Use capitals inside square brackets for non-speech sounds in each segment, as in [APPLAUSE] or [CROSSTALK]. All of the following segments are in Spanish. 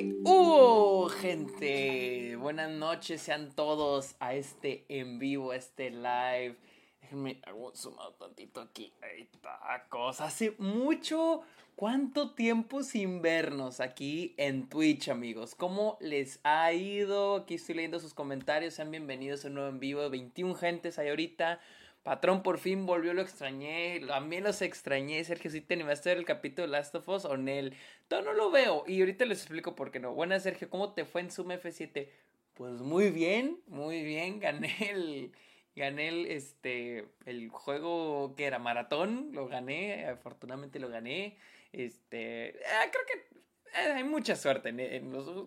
¿Qué hubo, gente? Buenas noches, sean todos a este en vivo, a este live. Déjenme hago sumado tantito aquí. Ahí está, cosa. Hace mucho, ¿cuánto tiempo sin vernos aquí en Twitch, amigos? ¿Cómo les ha ido? Aquí estoy leyendo sus comentarios. Sean bienvenidos a un nuevo en vivo. 21 gentes ahí ahorita. Patrón por fin volvió, lo extrañé. A mí los extrañé. Sergio, si te animaste el capítulo Last of Us o Nel. Todo no lo veo. Y ahorita les explico por qué no. Buenas, Sergio. ¿Cómo te fue en Zoom F7? Pues muy bien, muy bien. Gané el. Gané el, este, el juego que era maratón. Lo gané. Afortunadamente lo gané. Este. Ah, creo que eh, hay mucha suerte.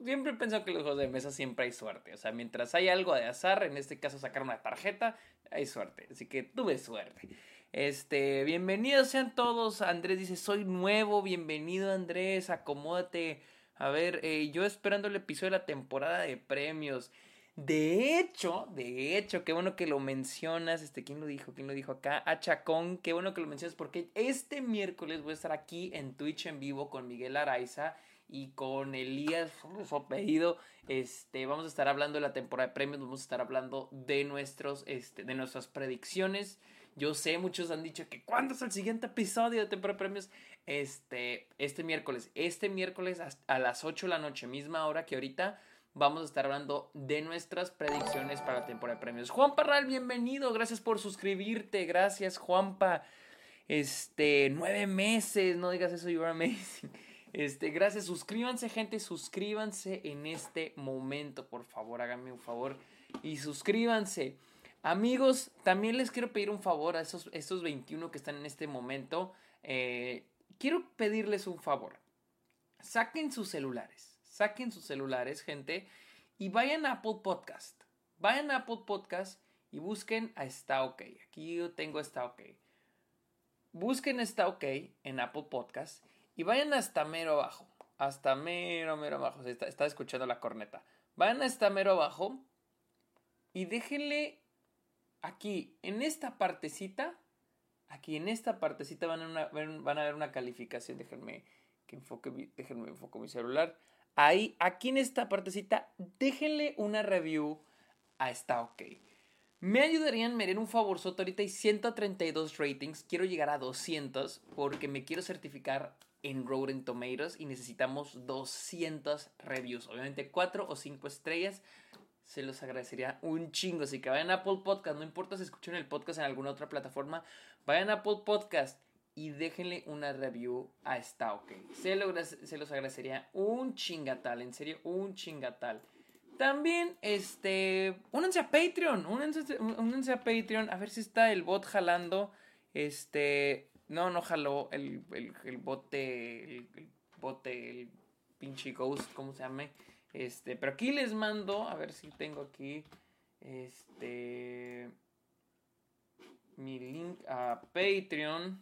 Siempre he pensado que en los juegos de mesa siempre hay suerte. O sea, mientras hay algo de azar, en este caso sacar una tarjeta, hay suerte. Así que tuve suerte. Este, bienvenidos sean todos. Andrés dice, soy nuevo. Bienvenido Andrés, acomódate. A ver, eh, yo esperando el episodio de la temporada de premios. De hecho, de hecho, qué bueno que lo mencionas. Este, ¿quién lo dijo? ¿Quién lo dijo acá? A Chacón, qué bueno que lo mencionas porque este miércoles voy a estar aquí en Twitch en vivo con Miguel Araiza y con Elías, su apellido, este, vamos a estar hablando de la temporada de premios, vamos a estar hablando de nuestros, este, de nuestras predicciones. Yo sé, muchos han dicho que ¿cuándo es el siguiente episodio de temporada de premios? Este, este miércoles, este miércoles a las 8 de la noche, misma hora que ahorita, vamos a estar hablando de nuestras predicciones para la temporada de premios. Juan Parral, bienvenido, gracias por suscribirte, gracias Juanpa. Este, nueve meses, no digas eso, you're amazing. Este, gracias, suscríbanse gente, suscríbanse en este momento, por favor, háganme un favor y suscríbanse. Amigos, también les quiero pedir un favor a esos, esos 21 que están en este momento. Eh, quiero pedirles un favor. Saquen sus celulares, saquen sus celulares, gente, y vayan a Apple Podcast. Vayan a Apple Podcast y busquen a Está OK. Aquí yo tengo Está OK. Busquen Está OK en Apple Podcast y vayan hasta mero abajo. Hasta mero, mero abajo. Está, está escuchando la corneta. Vayan hasta mero abajo. Y déjenle aquí, en esta partecita. Aquí en esta partecita van a, van a ver una calificación. Déjenme que enfoque, déjenme enfoco mi celular. Ahí, aquí en esta partecita, déjenle una review a esta OK. Me ayudarían, me harían un favorzoto. Ahorita hay 132 ratings. Quiero llegar a 200 porque me quiero certificar en Rotten Tomatoes y necesitamos 200 reviews. Obviamente 4 o 5 estrellas. Se los agradecería un chingo. Así que vayan a Apple Podcast. No importa si escuchan el podcast en alguna otra plataforma. Vayan a Apple Podcast y déjenle una review a esta OK. Se, se los agradecería un chingatal. En serio, un chingatal. También, este, únanse a Patreon, únanse, a Patreon, a ver si está el bot jalando, este, no, no jaló el, el, bote. El, bote, el pinche ghost, ¿cómo se llama? Este, pero aquí les mando, a ver si tengo aquí. Este. Mi link a Patreon.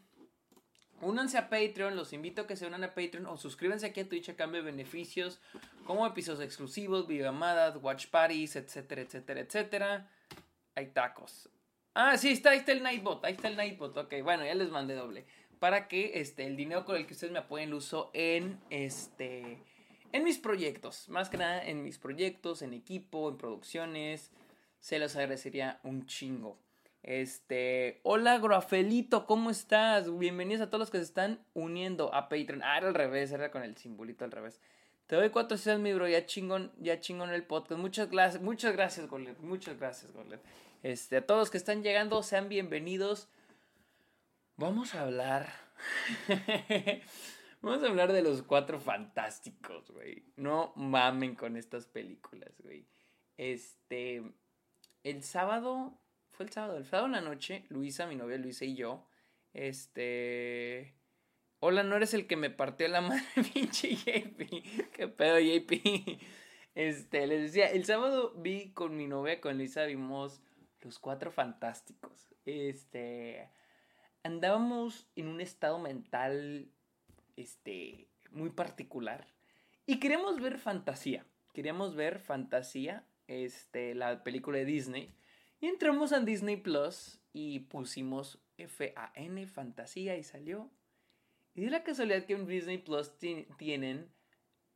Únanse a Patreon, los invito a que se unan a Patreon o suscríbanse aquí a Twitch a cambio de beneficios como episodios exclusivos, videollamadas, watch parties, etcétera, etcétera, etcétera. Hay tacos. Ah, sí, está, ahí está el Nightbot, ahí está el Nightbot, ok, bueno, ya les mandé doble. Para que este, el dinero con el que ustedes me apoyen lo uso en, este, en mis proyectos. Más que nada en mis proyectos, en equipo, en producciones. Se los agradecería un chingo. Este, hola Groafelito, ¿cómo estás? Bienvenidos a todos los que se están uniendo a Patreon. Ah, era al revés, era con el simbolito al revés. Te doy cuatro estrellas, mi bro, ya chingón, ya chingón el podcast. Muchas gracias, muchas gracias, Golet. Muchas gracias, Golet. Este, a todos que están llegando, sean bienvenidos. Vamos a hablar. [LAUGHS] Vamos a hablar de los cuatro fantásticos, güey. No mamen con estas películas, güey. Este. El sábado. Fue el sábado. El sábado en la noche, Luisa, mi novia Luisa y yo. Este. Hola, no eres el que me partió la [LAUGHS] madre, pinche JP. ¿Qué pedo, JP? [LAUGHS] Este, les decía, el sábado vi con mi novia, con Luisa, vimos los Cuatro Fantásticos. Este. Andábamos en un estado mental. Este. Muy particular. Y queríamos ver fantasía. Queríamos ver fantasía. Este. La película de Disney. Y entramos a Disney Plus. Y pusimos F-A-N, fantasía. Y salió. Y de la casualidad que en Disney Plus tienen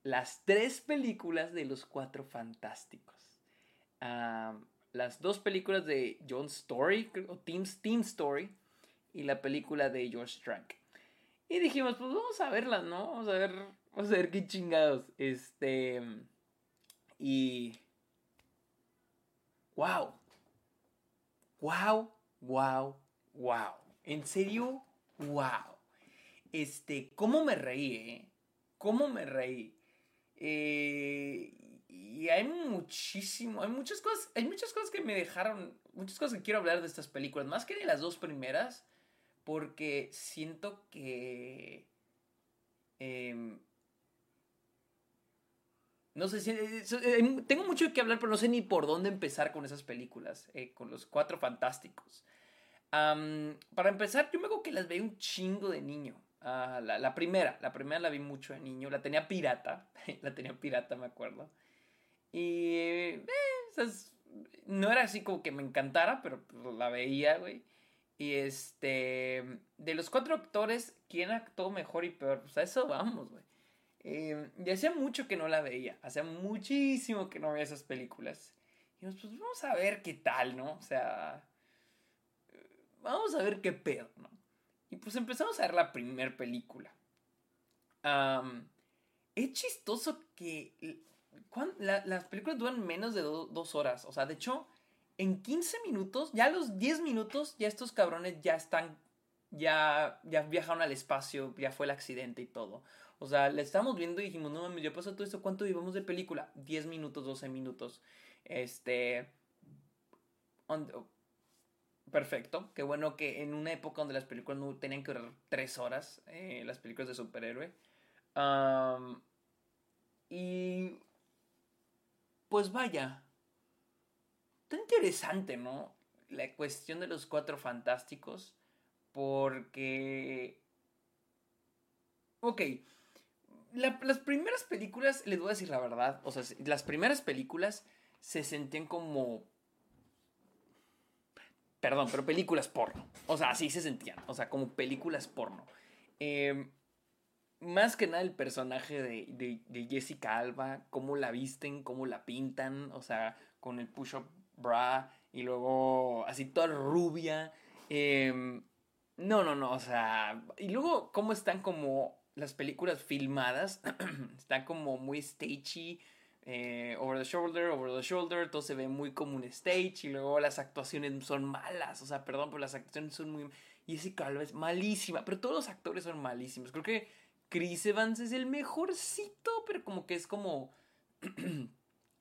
las tres películas de los cuatro fantásticos. Las dos películas de John Story, o Team, Team Story, y la película de George Trank. Y dijimos, pues vamos a verlas, ¿no? Vamos a ver, vamos a ver qué chingados. Este. Y. ¡Wow! ¡Wow! ¡Wow! ¡Wow! En serio, ¡wow! Este, ¿cómo me reí, eh? ¿Cómo me reí? Eh, y hay muchísimo, hay muchas cosas, hay muchas cosas que me dejaron, muchas cosas que quiero hablar de estas películas, más que de las dos primeras, porque siento que... Em, no sé si... Eh, tengo mucho que hablar, pero no sé ni por dónde empezar con esas películas, eh, con los cuatro fantásticos. para empezar, yo me acuerdo que las veía un chingo de niño. Ah, la, primera, la primera la vi mucho de niño. La tenía pirata, [LAUGHS] la tenía pirata, me acuerdo. Y... no era así como que me encantara, pero pues, la veía, güey. Y este, de los cuatro actores, ¿quién actuó mejor y peor? Pues a eso vamos, güey. Eh, y hacía mucho que no la veía, hacía muchísimo que no veía esas películas. Y pues vamos a ver qué tal, ¿no? O sea, vamos a ver qué pedo, ¿no? Y pues empezamos a ver la primera película. es chistoso que las películas duran menos de dos horas. O sea, de hecho, en 15 minutos, ya a los 10 minutos, ya estos cabrones ya están, ya, ya viajaron al espacio, ya fue el accidente y todo. O sea, le estamos viendo y dijimos, no mames, ya pasó todo esto, ¿cuánto llevamos de película? 10 minutos, 12 minutos. Este... perfecto, qué bueno que en una época donde las películas no tenían que durar 3 horas, eh, las películas de superhéroe. y... Pues vaya, Está interesante, ¿no? La cuestión de los cuatro fantásticos. Porque... Ok. las primeras películas, les voy a decir la verdad, o sea, las primeras películas se sentían como... Perdón, pero películas porno. O sea, así se sentían. O sea, como películas porno. Em, más que nada el personaje de, de, de, Jessica Alba, cómo la visten, cómo la pintan, o sea, con el push-up bra y luego así toda rubia. Em, no, no, no, o sea, y luego cómo están como las películas filmadas, [CLEARS THROAT] están como muy stagey, eh, over the shoulder, over the shoulder, todo se ve muy como un stage y luego las actuaciones son malas, o sea, perdón, pero las actuaciones son muy... Ese calvo es malísima, pero todos los actores son malísimos. Creo que Chris Evans es el mejorcito, pero como que es como... [CLEARS THROAT]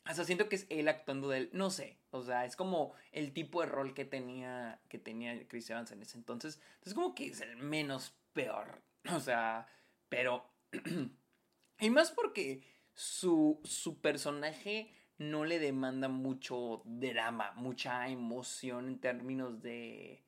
Hasta siento que es él actuando de él. No sé. O sea, es como el tipo de rol que tenía, que tenía Chris Evans en ese entonces. Entonces, como que es el menos peor. [CLEARS THROAT] O sea, pero. [CLEARS THROAT] y más porque su, su personaje no le demanda mucho drama, mucha emoción en términos de.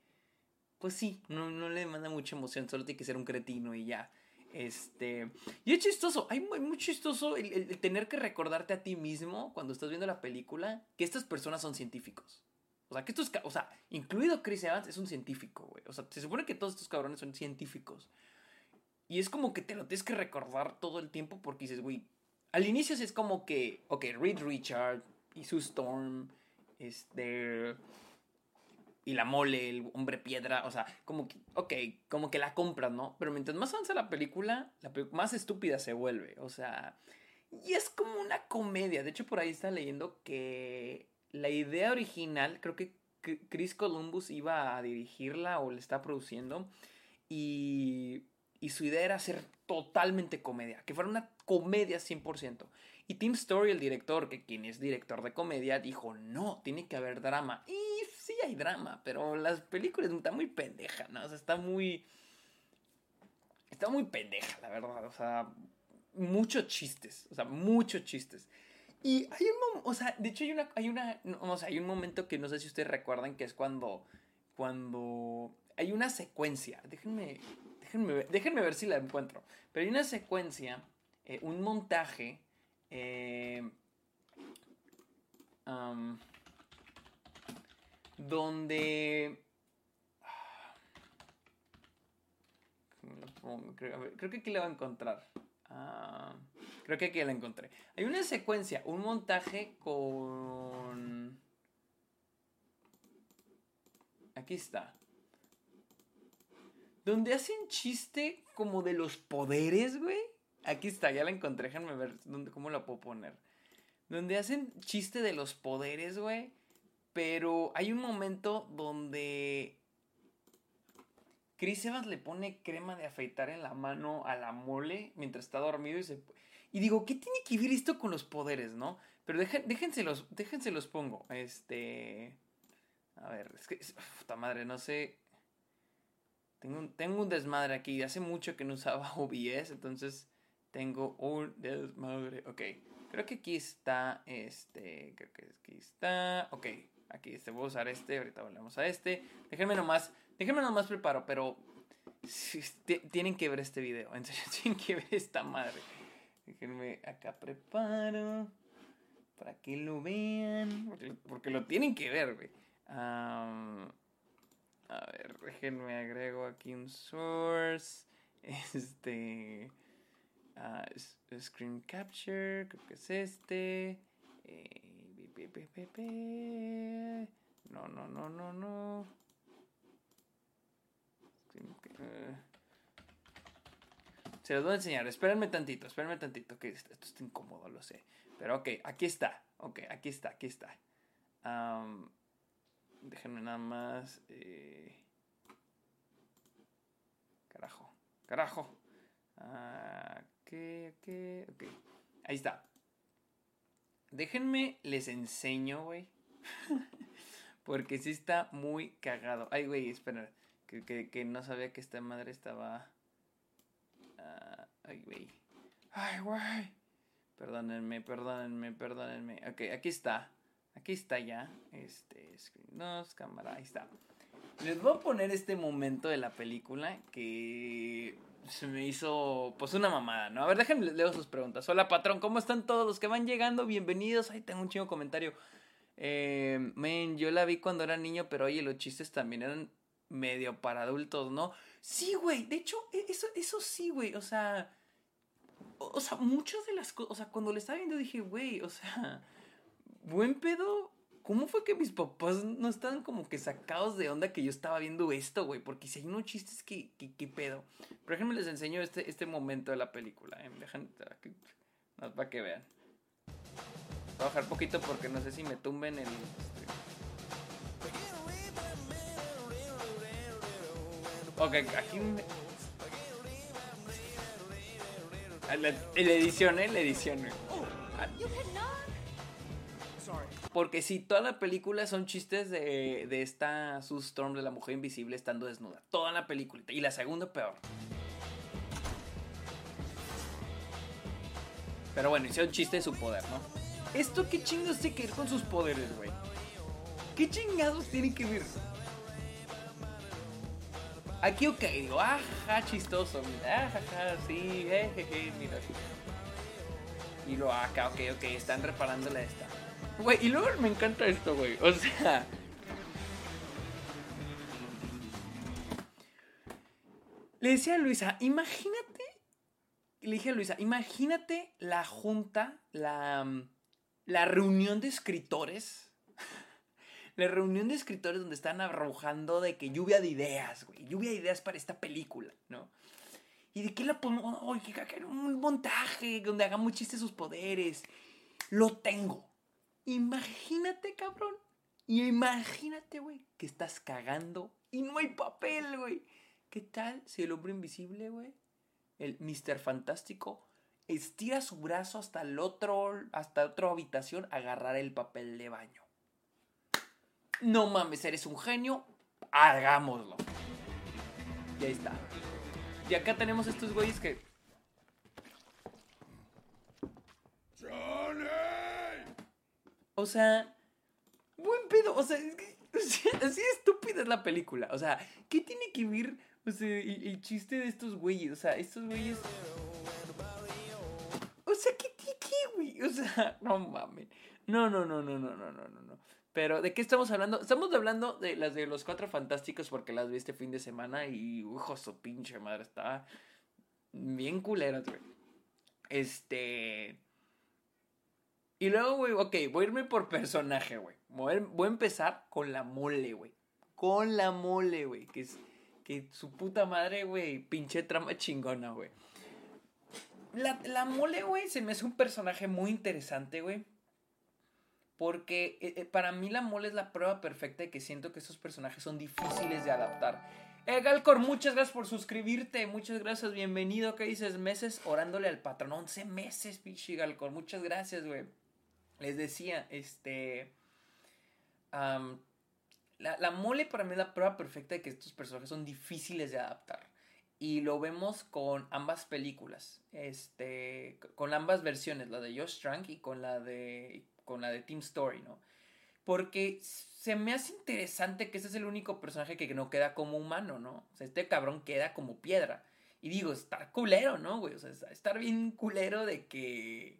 Pues sí, no, no le demanda mucha emoción, solo tiene que ser un cretino y ya. Este. Y es chistoso, hay muy, chistoso el, tener que recordarte a ti mismo cuando estás viendo la película que estas personas son científicos. O sea, que estos. O sea, incluido Chris Evans es un científico, güey. O sea, se supone que todos estos cabrones son científicos. Y es como que te lo tienes que recordar todo el tiempo porque dices, güey. Al inicio es como que. Ok, Reed Richard y Sue Storm. Este y la mole, el hombre piedra, o sea, como que, ok, como que la compras, ¿no? Pero mientras más avanza la película, la más estúpida se vuelve, o sea, y es como una comedia, de hecho por ahí está leyendo que la idea original, creo que Chris Columbus iba a dirigirla o le está produciendo, y, y su idea era hacer totalmente comedia, que fuera una comedia 100%. Y Tim Story, el director, que quien es director de comedia, dijo, no, tiene que haber drama. Y sí hay drama, pero las películas están muy pendeja, ¿no? O sea, está muy... Está muy pendeja, la verdad. O sea, muchos chistes. O sea, muchos chistes. Y hay un o sea, de hecho hay una, hay una, no, sé, hay un momento que no sé si ustedes recuerdan que es cuando, cuando hay una secuencia, déjenme, déjenme, ver, si la encuentro, pero hay una secuencia, eh, un montaje, eh, donde... Creo, que aquí la va a encontrar. Ah, Creo que aquí la encontré. Hay una secuencia, un montaje con... Aquí está. Donde hacen chiste como de los poderes, güey. Aquí está, ya la encontré. Déjenme ver dónde, cómo la puedo poner. Donde hacen chiste de los poderes, güey. Pero hay un momento donde Chris Evans le pone crema de afeitar en la mano a la mole mientras está dormido y digo, ¿qué tiene que ver esto con los poderes, no? Pero déjense los, déjense los pongo. Este... A ver, es que... Puta madre, no sé... Tengo un, tengo un desmadre aquí. Hace mucho que no usaba [LAUGHS] OBS, entonces tengo un desmadre. Ok, creo que aquí está este. Creo que aquí está. Ok, aquí este. Voy a usar este. Ahorita volvemos a este. Déjenme nomás. Déjenme nomás preparo, pero. Tienen que ver este video. En serio, [LAUGHS] tienen que ver esta madre. Déjenme acá preparo. Para que lo vean. Porque, lo tienen que ver, güey. A ver, déjenme agrego aquí un source. [LAUGHS] Este. Uh, screen capture, creo que es este. Eh, no, no, no, no, no. Se los voy a enseñar. Espérenme tantito, espérenme tantito. Que esto, está incómodo, lo sé. Pero ok, aquí está. Ok, aquí está, aquí está. Um, Déjenme nada más. Eh... Carajo. Carajo. Ah, ¿Qué? ¿Qué? Ok. Ahí está. Déjenme, les enseño, güey. [LAUGHS] Porque sí está muy cagado. Ay, güey, espera. Que, que, no sabía que esta madre estaba... Ah, ay, güey. Ay, güey. Perdónenme, perdónenme, perdónenme. Ok, aquí está. Aquí está ya. Este, screen 2, cámara, ahí está. Les voy a poner este momento de la película que se me hizo pues una mamada, ¿no? A ver, déjenme leo sus preguntas. Hola patrón, ¿cómo están todos los que van llegando? Bienvenidos. Ahí tengo un chingo comentario. Eh, men, yo la vi cuando era niño, pero oye, los chistes también eran medio para adultos, ¿no? Sí, güey. De hecho, e, eso, eso sí, güey. O sea, o, sea, muchas de las cosas, o sea, cuando le estaba viendo dije, güey, o sea buen pedo. ¿Cómo fue que mis papás no estaban como que sacados de onda que yo estaba viendo esto, güey? Porque si hay unos chistes que, que, pedo. Por ejemplo, les enseño este, este momento de la película. ¿eh? Dejan, para que vean. Voy a bajar poquito porque no sé si me tumben el... Ok, aquí... La, edición, ¿eh? La edición, porque sí, toda la película son chistes de, de esta Sue Storm de la mujer invisible estando desnuda. Toda la película. Y la segunda peor. Pero bueno, hicieron chiste de su poder, ¿no? ¿Esto qué chingados tiene que ver con sus poderes, güey? ¿Qué chingados tiene que ver? Aquí, ok, digo, ajá, chistoso, mira, ajá, sí, jejeje, mira. Y lo acá, ok, ok, están reparándole a esta. Güey, y luego me encanta esto, güey. O sea. Le decía a Luisa, imagínate. Le dije a Luisa, imagínate la junta, la, la reunión de escritores. [LAUGHS] La reunión de escritores donde están arrojando de que lluvia de ideas, güey. Lluvia de ideas para esta película, ¿no? ¿Y de qué la ponemos? Un montaje donde hagamos chistes sus poderes. Lo tengo. Imagínate, cabrón. Y imagínate, güey, que estás cagando y no hay papel, güey. ¿Qué tal si el hombre invisible, güey, el Mr. Fantástico, estira su brazo hasta el otro, hasta otra habitación a agarrar el papel de baño? No mames, eres un genio, hagámoslo. Y ahí está. Y acá tenemos estos güeyes que O sea, buen pedo. O sea, así [LAUGHS] estúpida es la película. O sea, ¿qué tiene que ver o sea, el, chiste de estos güeyes? O sea, estos güeyes. O sea, ¿qué, qué, qué, güey? O sea, [LAUGHS] no mames. No, no, no, no, no, no, no, no, no. Pero, ¿de qué estamos hablando? Estamos hablando de las de los cuatro fantásticos porque las vi este fin de semana y, ujo, su pinche madre, estaba bien culera, güey. Este. Y luego, güey, ok, voy a irme por personaje, güey. Voy, a empezar con la mole, güey. Con la mole, güey. Que es. Que su puta madre, güey. Pinche trama chingona, güey. La, la mole, güey, se me hace un personaje muy interesante, güey. Porque eh, eh, para mí la mole es la prueba perfecta de que siento que esos personajes son difíciles de adaptar. Eh, Galcor, muchas gracias por suscribirte. Muchas gracias, bienvenido. ¿Qué dices? Meses orándole al patrón. 11 meses, pinche Galcor. Muchas gracias, güey. Les decía, este. la, la, mole para mí es la prueba perfecta de que estos personajes son difíciles de adaptar. Y lo vemos con ambas películas. Este. Con ambas versiones, la de Josh Trank y con la de. con la de Team Story, ¿no? Porque se me hace interesante que ese es el único personaje que no queda como humano, ¿no? O sea, este cabrón queda como piedra. Y digo, estar culero, ¿no, güey? O sea, estar bien culero de que.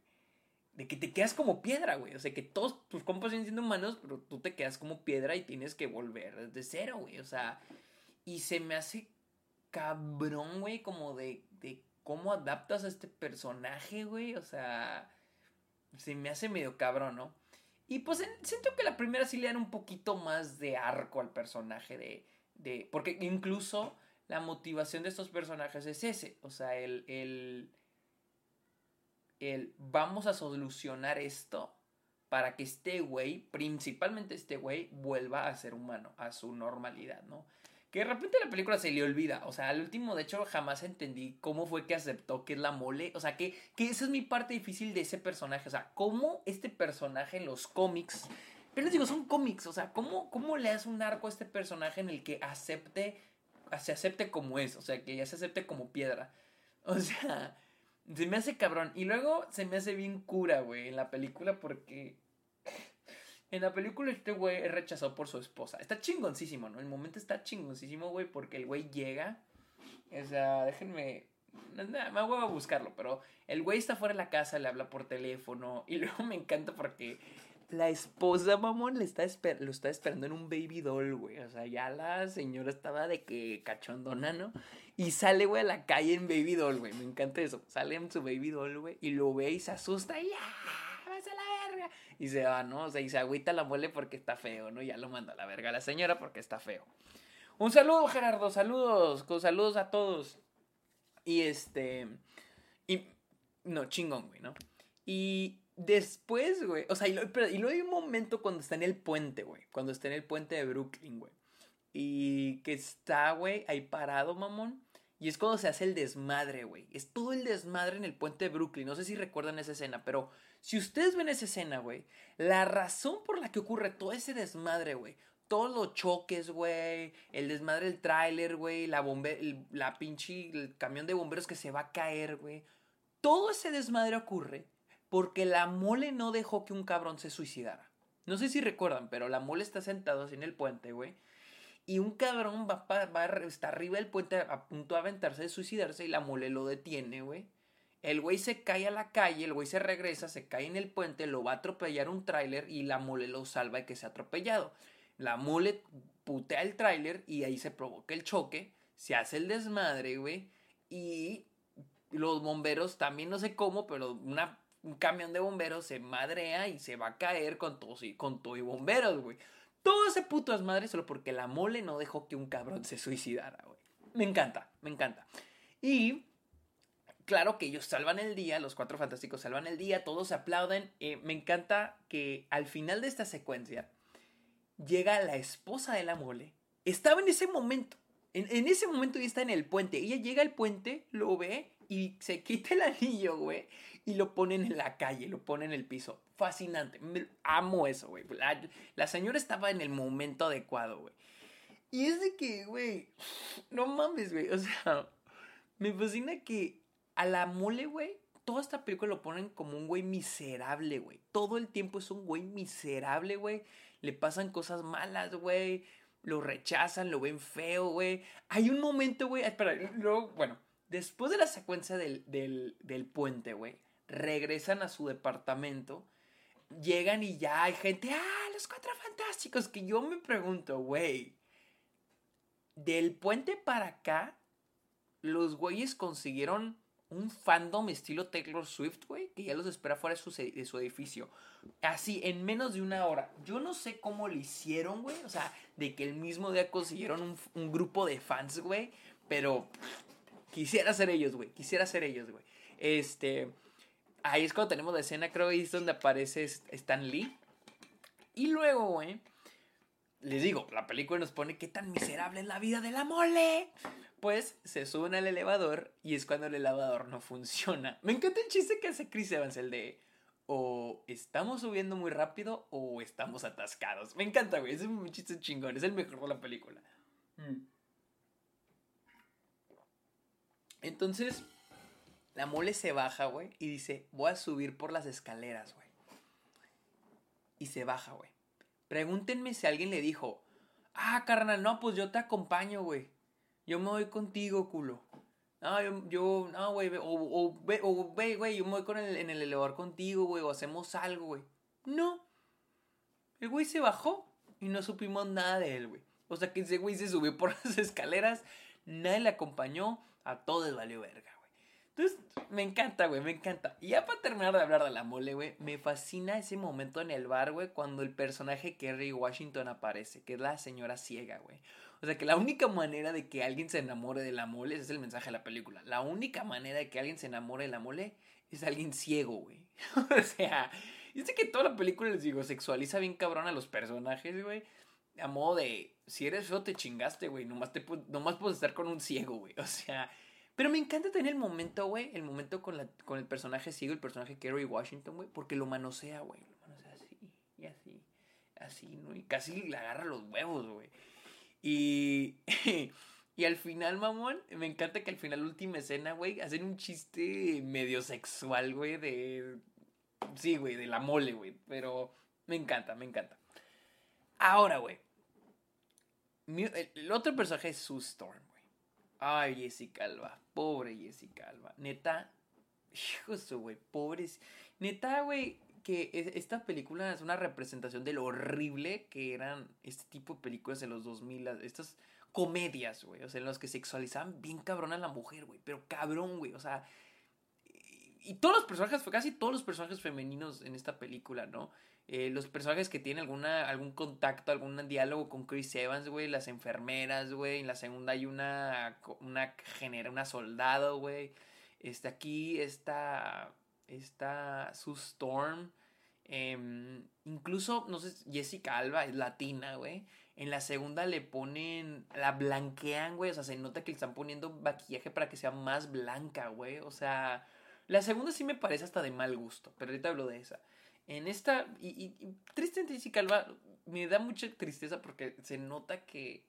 De que te quedas como piedra, güey. O sea, que todos tus compas siguen siendo humanos, pero tú te quedas como piedra y tienes que volver desde cero, güey. O sea, y se me hace cabrón, güey, como de, de cómo adaptas a este personaje, güey. O sea, se me hace medio cabrón, ¿no? Y pues siento que la primera sí le dan un poquito más de arco al personaje de, de... Porque incluso la motivación de estos personajes es ese. O sea, el, el, el vamos a solucionar esto para que este güey, principalmente este güey, vuelva a ser humano, a su normalidad, ¿no? Que de repente la película se le olvida. O sea, al último, de hecho, jamás entendí cómo fue que aceptó que es la mole. O sea, que, que esa es mi parte difícil de ese personaje. O sea, cómo este personaje en los cómics. Pero les digo, son cómics. O sea, ¿cómo, cómo le hace un arco a este personaje en el que acepte. Se acepte como es. O sea, que ya se acepte como piedra. O sea, se me hace cabrón. Y luego se me hace bien cura, güey, en la película porque en la película este güey es rechazado por su esposa. Está chingoncísimo, ¿no? El momento está chingoncísimo, güey, porque el güey llega. O sea, déjenme... me voy a buscarlo, pero el güey está fuera de la casa, le habla por teléfono. Y [LAUGHS] luego me encanta porque la esposa, mamón, le está lo está esperando en un baby doll, güey. O sea, ya la señora estaba de que cachondona, ¿no? Y sale, güey, a la calle en baby doll, güey. Me encanta eso. Sale en su baby doll, güey. Y lo ve y se asusta y ¡ah! y se va, ¿no? O sea, y se agüita la mole porque está feo, ¿no? Ya lo manda a la verga a la señora porque está feo. Un saludo, Gerardo, saludos, con saludos a todos. Y este. Y. No, chingón, güey, ¿no? Y después, güey. O sea, y, luego hay un momento cuando está en el puente, güey. Cuando está en el puente de Brooklyn, güey. Y que está, güey, ahí parado, mamón. Y es cuando se hace el desmadre, güey. Es todo el desmadre en el puente de Brooklyn. No sé si recuerdan esa escena, pero si ustedes ven esa escena, güey, la razón por la que ocurre todo ese desmadre, güey, todos los choques, güey, el desmadre del tráiler, güey, la bombe la pinche el camión de bomberos que se va a caer, güey. Todo ese desmadre ocurre porque la mole no dejó que un cabrón se suicidara. No sé si recuerdan, pero la mole está sentado así en el puente, güey. Y un cabrón va, va, está arriba del puente a punto de aventarse de suicidarse y la mole lo detiene, güey. El güey se cae a la calle, el güey se regresa, se cae en el puente, lo va a atropellar un tráiler y la mole lo salva de que se ha atropellado. La mole putea el tráiler y ahí se provoca el choque, se hace el desmadre, güey. Y los bomberos, también no sé cómo, pero una, un camión de bomberos se madrea y se va a caer con todos y con todo y bomberos, güey. Todo ese puto desmadre solo porque la mole no dejó que un cabrón se suicidara, güey. Me encanta, me encanta. Y claro que ellos salvan el día, los cuatro fantásticos salvan el día, todos se aplauden. Eh, me encanta que al final de esta secuencia llega la esposa de la mole. Estaba en ese momento. En, en ese momento ya está en el puente. Ella llega al puente, lo ve y se quita el anillo, güey. Y lo ponen en la calle, lo ponen en el piso fascinante. amo eso, güey. La, señora estaba en el momento adecuado, güey. Y es de que, güey, no mames, güey. O sea, me fascina que a la mole, güey, toda esta película lo ponen como un güey miserable, güey. Todo el tiempo es un güey miserable, güey. Le pasan cosas malas, güey. Lo rechazan, lo ven feo, güey. Hay un momento, güey. Espera, luego, bueno, después de la secuencia del, del, del puente, güey, regresan a su departamento llegan y ya hay gente, ah, los cuatro fantásticos, que yo me pregunto, güey, del puente para acá, los güeyes consiguieron un fandom estilo Taylor Swift, güey, que ya los espera fuera de su, de su edificio. Así, en menos de una hora. Yo no sé cómo lo hicieron, güey. O sea, de que el mismo día consiguieron un, un grupo de fans, güey. Pero quisiera ser ellos, güey. Quisiera ser ellos, güey. Este. Ahí es cuando tenemos la escena, creo, y es donde aparece Stan Lee. Y luego, güey. Les digo, la película nos pone qué tan miserable es la vida de la mole. Pues se suben al elevador y es cuando el elevador no funciona. Me encanta el chiste que hace Chris Evans, el de o estamos subiendo muy rápido o estamos atascados. Me encanta, güey. Es un chiste chingón. Es el mejor de la película. Mm. Entonces, la mole se baja, güey, y dice, voy a subir por las escaleras, güey. Y se baja, güey. Pregúntenme si alguien le dijo, ah, carnal, no, pues yo te acompaño, güey. Yo me voy contigo, culo. No, yo, yo no, güey, o, o, o, güey, yo me voy con el, en el elevador contigo, güey, o hacemos algo, güey. No. El güey se bajó y no supimos nada de él, güey. O sea que ese güey se subió por [LAUGHS] las escaleras, nadie le acompañó, a todos valió verga. Entonces, me encanta, güey, me encanta. Y ya para terminar de hablar de la mole, güey, me fascina ese momento en el bar, güey, cuando el personaje Kerry Washington aparece, que es la señora ciega, güey. O sea, que la única manera de que alguien se enamore de la mole, ese es el mensaje de la película. La única manera de que alguien se enamore de la mole es alguien ciego, güey. [LAUGHS] o sea, yo sé que toda la película, les digo, sexualiza bien cabrón a los personajes, güey. A modo de, si eres feo te chingaste, güey. Nomás, te, nomás puedes estar con un ciego, güey. O sea, pero me encanta tener el momento, güey, el momento con, la, con el personaje ciego, el personaje Kerry Washington, güey, porque lo manosea, güey. Lo manosea así, y así, así, ¿no? Y casi le agarra los huevos, güey. Y, [LAUGHS] y al final, mamón, me encanta que al final, última escena, güey, hacen un chiste medio sexual, güey, de... Sí, güey, de la mole, güey. Pero me encanta, me encanta. Ahora, güey. El otro personaje es Sue Storm, Ay, Jessica Alba. Pobre Jessica Alba. Neta. Hijo güey. Pobres. Neta, güey. Que esta película es una representación de lo horrible que eran este tipo de películas de los 2000. Estas comedias, güey. O sea, en las que sexualizaban bien cabrón a la mujer, güey. Pero cabrón, güey. O sea. Y, y todos los personajes, casi todos los personajes femeninos en esta película, ¿no? Eh, los personajes que tienen alguna, algún contacto, algún diálogo con Chris Evans, güey, las enfermeras, güey, en la segunda hay una, una genera, una soldado, güey, este, aquí está, está Sue Storm, em, incluso, no sé, Jessica Alba es latina, güey, en la segunda le ponen, la blanquean, güey, o sea, se nota que le están poniendo maquillaje para que sea más blanca, güey, o sea, la segunda sí me parece hasta de mal gusto, pero ahorita hablo de esa. En esta, y, y, tristemente Calva, me da mucha tristeza porque se nota que,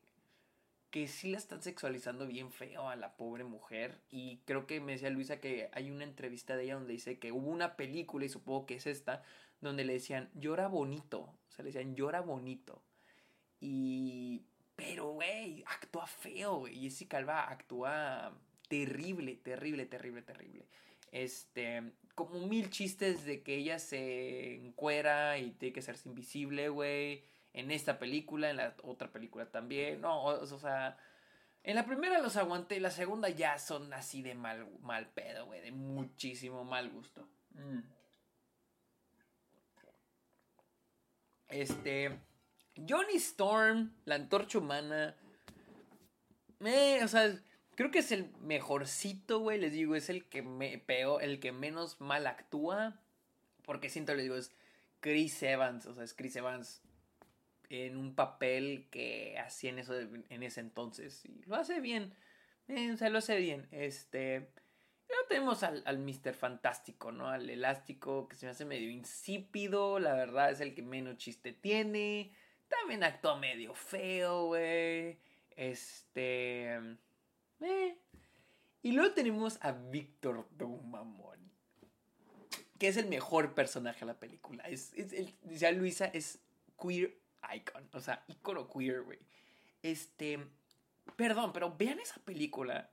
que sí la están sexualizando bien feo a la pobre mujer. Y creo que me decía Luisa que hay una entrevista de ella donde dice que hubo una película, y supongo que es esta, donde le decían, llora bonito. O sea, le decían, llora bonito. Y... Pero, güey, actúa feo, güey. Jessica Alba actúa terrible, terrible, terrible, terrible. Este, como mil chistes de que ella se encuera y tiene que hacerse invisible, güey. En esta película, en la otra película también. No, o, sea, en la primera los aguanté, la segunda ya son así de mal, mal pedo, güey, de muchísimo mal gusto. Mm. Este, Johnny Storm, la antorcha humana. Eh, o sea, Creo que es el mejorcito, güey. Les digo, es el que me peor, el que menos mal actúa. Porque siento, les digo, es Chris Evans. O sea, es Chris Evans en un papel que hacía en eso en ese entonces. Y lo hace bien. Eh, o sea, lo hace bien. Este. Luego tenemos al, al Mr. Fantástico, ¿no? Al elástico que se me hace medio insípido. La verdad es el que menos chiste tiene. También actúa medio feo, güey. Este. Eh. Y luego tenemos a Víctor Dumamón. Que es el mejor personaje de la película. Es, es ya Luisa es queer icon. O sea, icono queer, güey. Este. Perdón, pero vean esa película.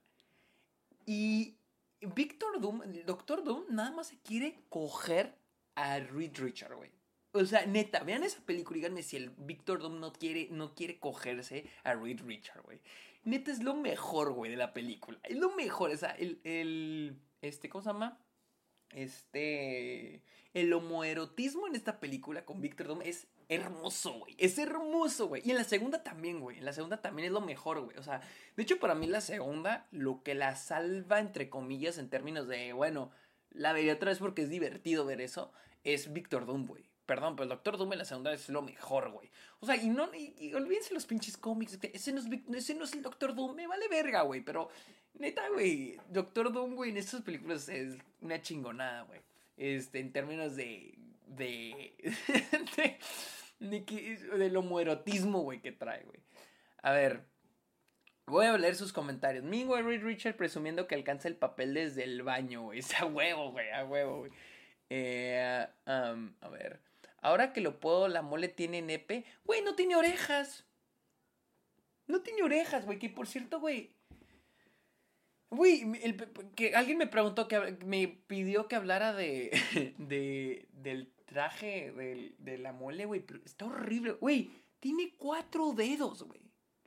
Y Víctor Doom, el Doctor Doom, nada más se quiere coger a Reed Richard, güey. O sea, neta, vean esa película y díganme si el Victor Doom no quiere, no quiere cogerse a Reed Richard, güey neta es lo mejor, güey, de la película. Es lo mejor, o sea, el, este, ¿cómo se llama? Este, el homoerotismo en esta película con Victor Doom es hermoso, güey. Es hermoso, güey. Y en la segunda también, güey. En la segunda también es lo mejor, güey. O sea, de hecho, para mí la segunda, lo que la salva, entre comillas, en términos de, bueno, la vería otra vez porque es divertido ver eso, es Victor Doom, güey. Perdón, pero el Doctor Doom en la segunda es lo mejor, güey. O sea, y no, y, olvídense los pinches cómics. Ese no, es, ese no es el Doctor Doom, me vale verga, güey. Pero, neta, güey, Doctor Doom, güey, en estas películas es una chingonada, güey. Este, en términos de. de. [LAUGHS] de, del homoerotismo, güey, que trae, güey. A ver. Voy a leer sus comentarios. Mingo Reed Richard presumiendo que alcanza el papel desde el baño, güey. Es [LAUGHS] a huevo, güey, a huevo, güey. Eh, a ver. Ahora que lo puedo, la mole tiene nepe. Güey, no tiene orejas. No tiene orejas, güey. Que por cierto, güey. Güey, que alguien me preguntó, que me pidió que hablara de, [LAUGHS] de del traje de, de la mole, güey. Pero está horrible. Güey, tiene cuatro dedos, güey.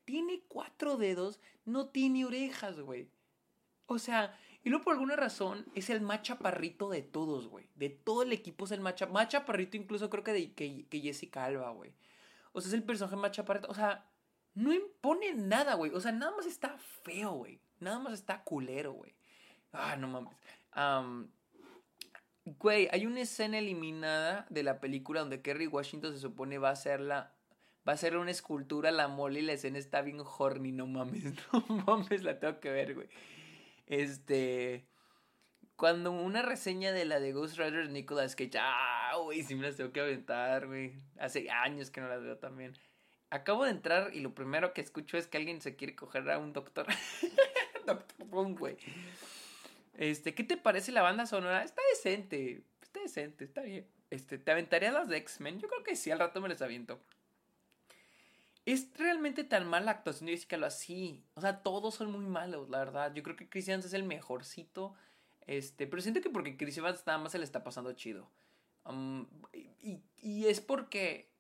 Tiene cuatro dedos, no tiene orejas, güey. O sea, y luego por alguna razón es el más chaparrito de todos, güey. De todo el equipo es el más, chaparrito, incluso creo que de que, Jessica Alba, güey. O sea, es el personaje más chaparrito. O sea, no impone nada, güey. O sea, nada más está feo, güey. Nada más está culero, güey. Ah, no mames. güey, hay una escena eliminada de la película donde Kerry Washington se supone va a ser la. Va a ser una escultura la mole y la escena está bien horny, no mames, [LAUGHS] no mames, la tengo que ver, güey. Este. Cuando una reseña de la de Ghost Rider Nicolas Cage. Ah, güey, sí me las tengo que aventar, güey. Hace años que no las veo también. Acabo de entrar y lo primero que escucho es que alguien se quiere coger a un doctor. [LAUGHS] doctor Boom, güey. Este, ¿qué te parece la banda sonora? Está decente. Está decente, está bien. Este, ¿te aventarías las de X-Men? Yo creo que sí, al rato me las aviento. ¿Es realmente tan mala la actuación de Jessica así? O sea, todos son muy malos, la verdad. Yo creo que Chris Evans es el mejorcito. Este, pero siento que porque Chris Evans nada más se le está pasando chido. Um, y, y, es porque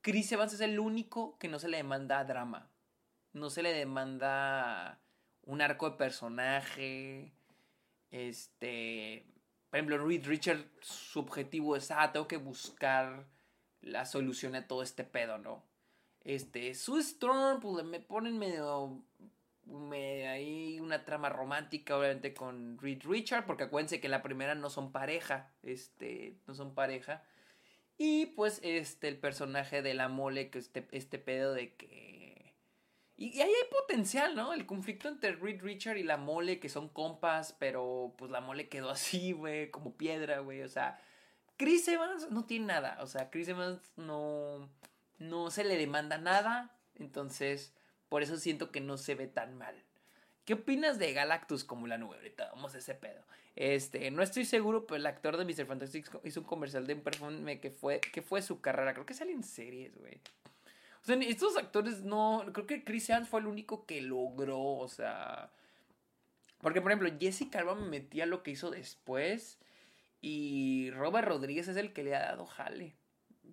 Chris Evans es el único que no se le demanda drama. No se le demanda un arco de personaje. Este. Por ejemplo, Reed Richard, su objetivo es, ah, tengo que buscar la solución a todo este pedo, ¿no? Este, Sue Storm, pues me ponen medio, me, ahí una trama romántica, obviamente, con Reed Richard, porque acuérdense que la primera no son pareja, este, no son pareja. Y pues, este, el personaje de la mole, que este, este pedo de que... Y, ahí hay potencial, ¿no? El conflicto entre Reed Richard y la mole, que son compas, pero pues la mole quedó así, güey, como piedra, güey. O sea, Chris Evans no tiene nada. O sea, Chris Evans no no se le demanda nada, entonces por eso siento que no se ve tan mal. ¿Qué opinas de Galactus como la nube? Ahorita vamos a ese pedo. Este, no estoy seguro, pero el actor de Mr. Fantastic hizo un comercial de un perfume que fue, que fue su carrera. Creo que sale en series, güey. O sea, estos actores no. Creo que Chris Evans fue el único que logró, o sea. Porque, por ejemplo, Jessica Alba me metía lo que hizo después. Y Robert Rodríguez es el que le ha dado jale.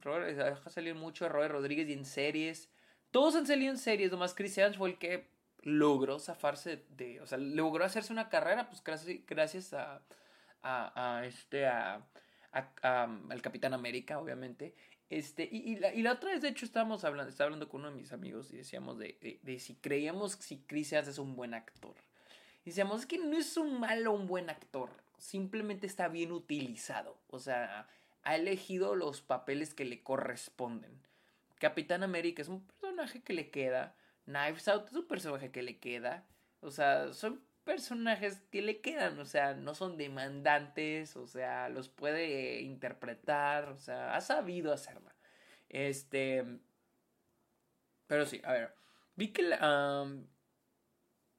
Robert, deja salir mucho de Robert Rodríguez y en series. Todos han salido en series, nomás Chris Evans fue el que logró zafarse de, o sea, logró hacerse una carrera, pues gracias, a, a, a este, a, al Capitán América, obviamente. Este, y, la, y la otra vez, de hecho, estábamos hablando, estaba hablando con uno de mis amigos y decíamos de, de, si creíamos si Chris Evans es un buen actor. Y decíamos, es que no es un malo un buen actor, simplemente está bien utilizado. O sea, ha elegido los papeles que le corresponden. Capitán América es un personaje que le queda. Knives Out es un personaje que le queda. O sea, son personajes que le quedan. O sea, no son demandantes. O sea, los puede interpretar. O sea, ha sabido hacerla. Este. Pero sí, a ver. Vi que,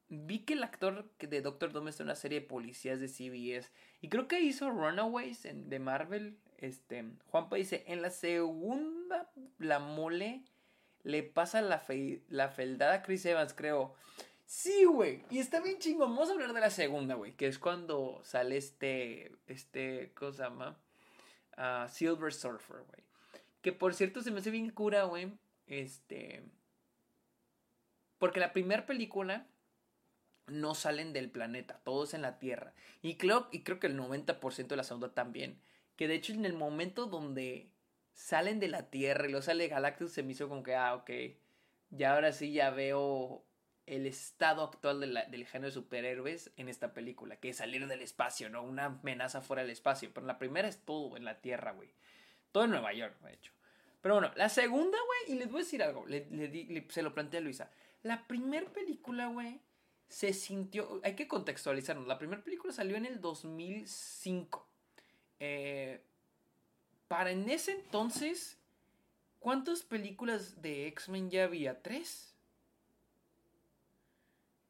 vi que el actor de Doctor Doom está en una serie de policías de CBS. Y creo que hizo Runaways de Marvel. Este, Juanpa dice, en la segunda, la mole le pasa la, fe, la feldad a Chris Evans, creo. Sí, güey. Y está bien chingo. Vamos a hablar de la segunda, güey. Que es cuando sale este, este, ¿cómo se llama? Uh, Silver Surfer, güey. Que por cierto se me hace bien cura, güey. Este... Porque la primera película no salen del planeta, todos en la Tierra. Y creo, y creo que el 90% de la segunda también. Que de hecho en el momento donde salen de la Tierra y lo sale Galactus se me hizo como que, ah, ok, ya ahora sí ya veo el estado actual del género de superhéroes en esta película, que es salir del espacio, ¿no? Una amenaza fuera del espacio. Pero la primera es todo en la Tierra, güey. Todo en Nueva York, de hecho. Pero bueno, la segunda, güey, y les voy a decir algo, se lo planteé a Luisa. La primera película, güey, se sintió, hay que contextualizarnos, la primera película salió en el 2005. Eh, para en ese entonces, ¿cuántas películas de X-Men ya había? ¿Tres?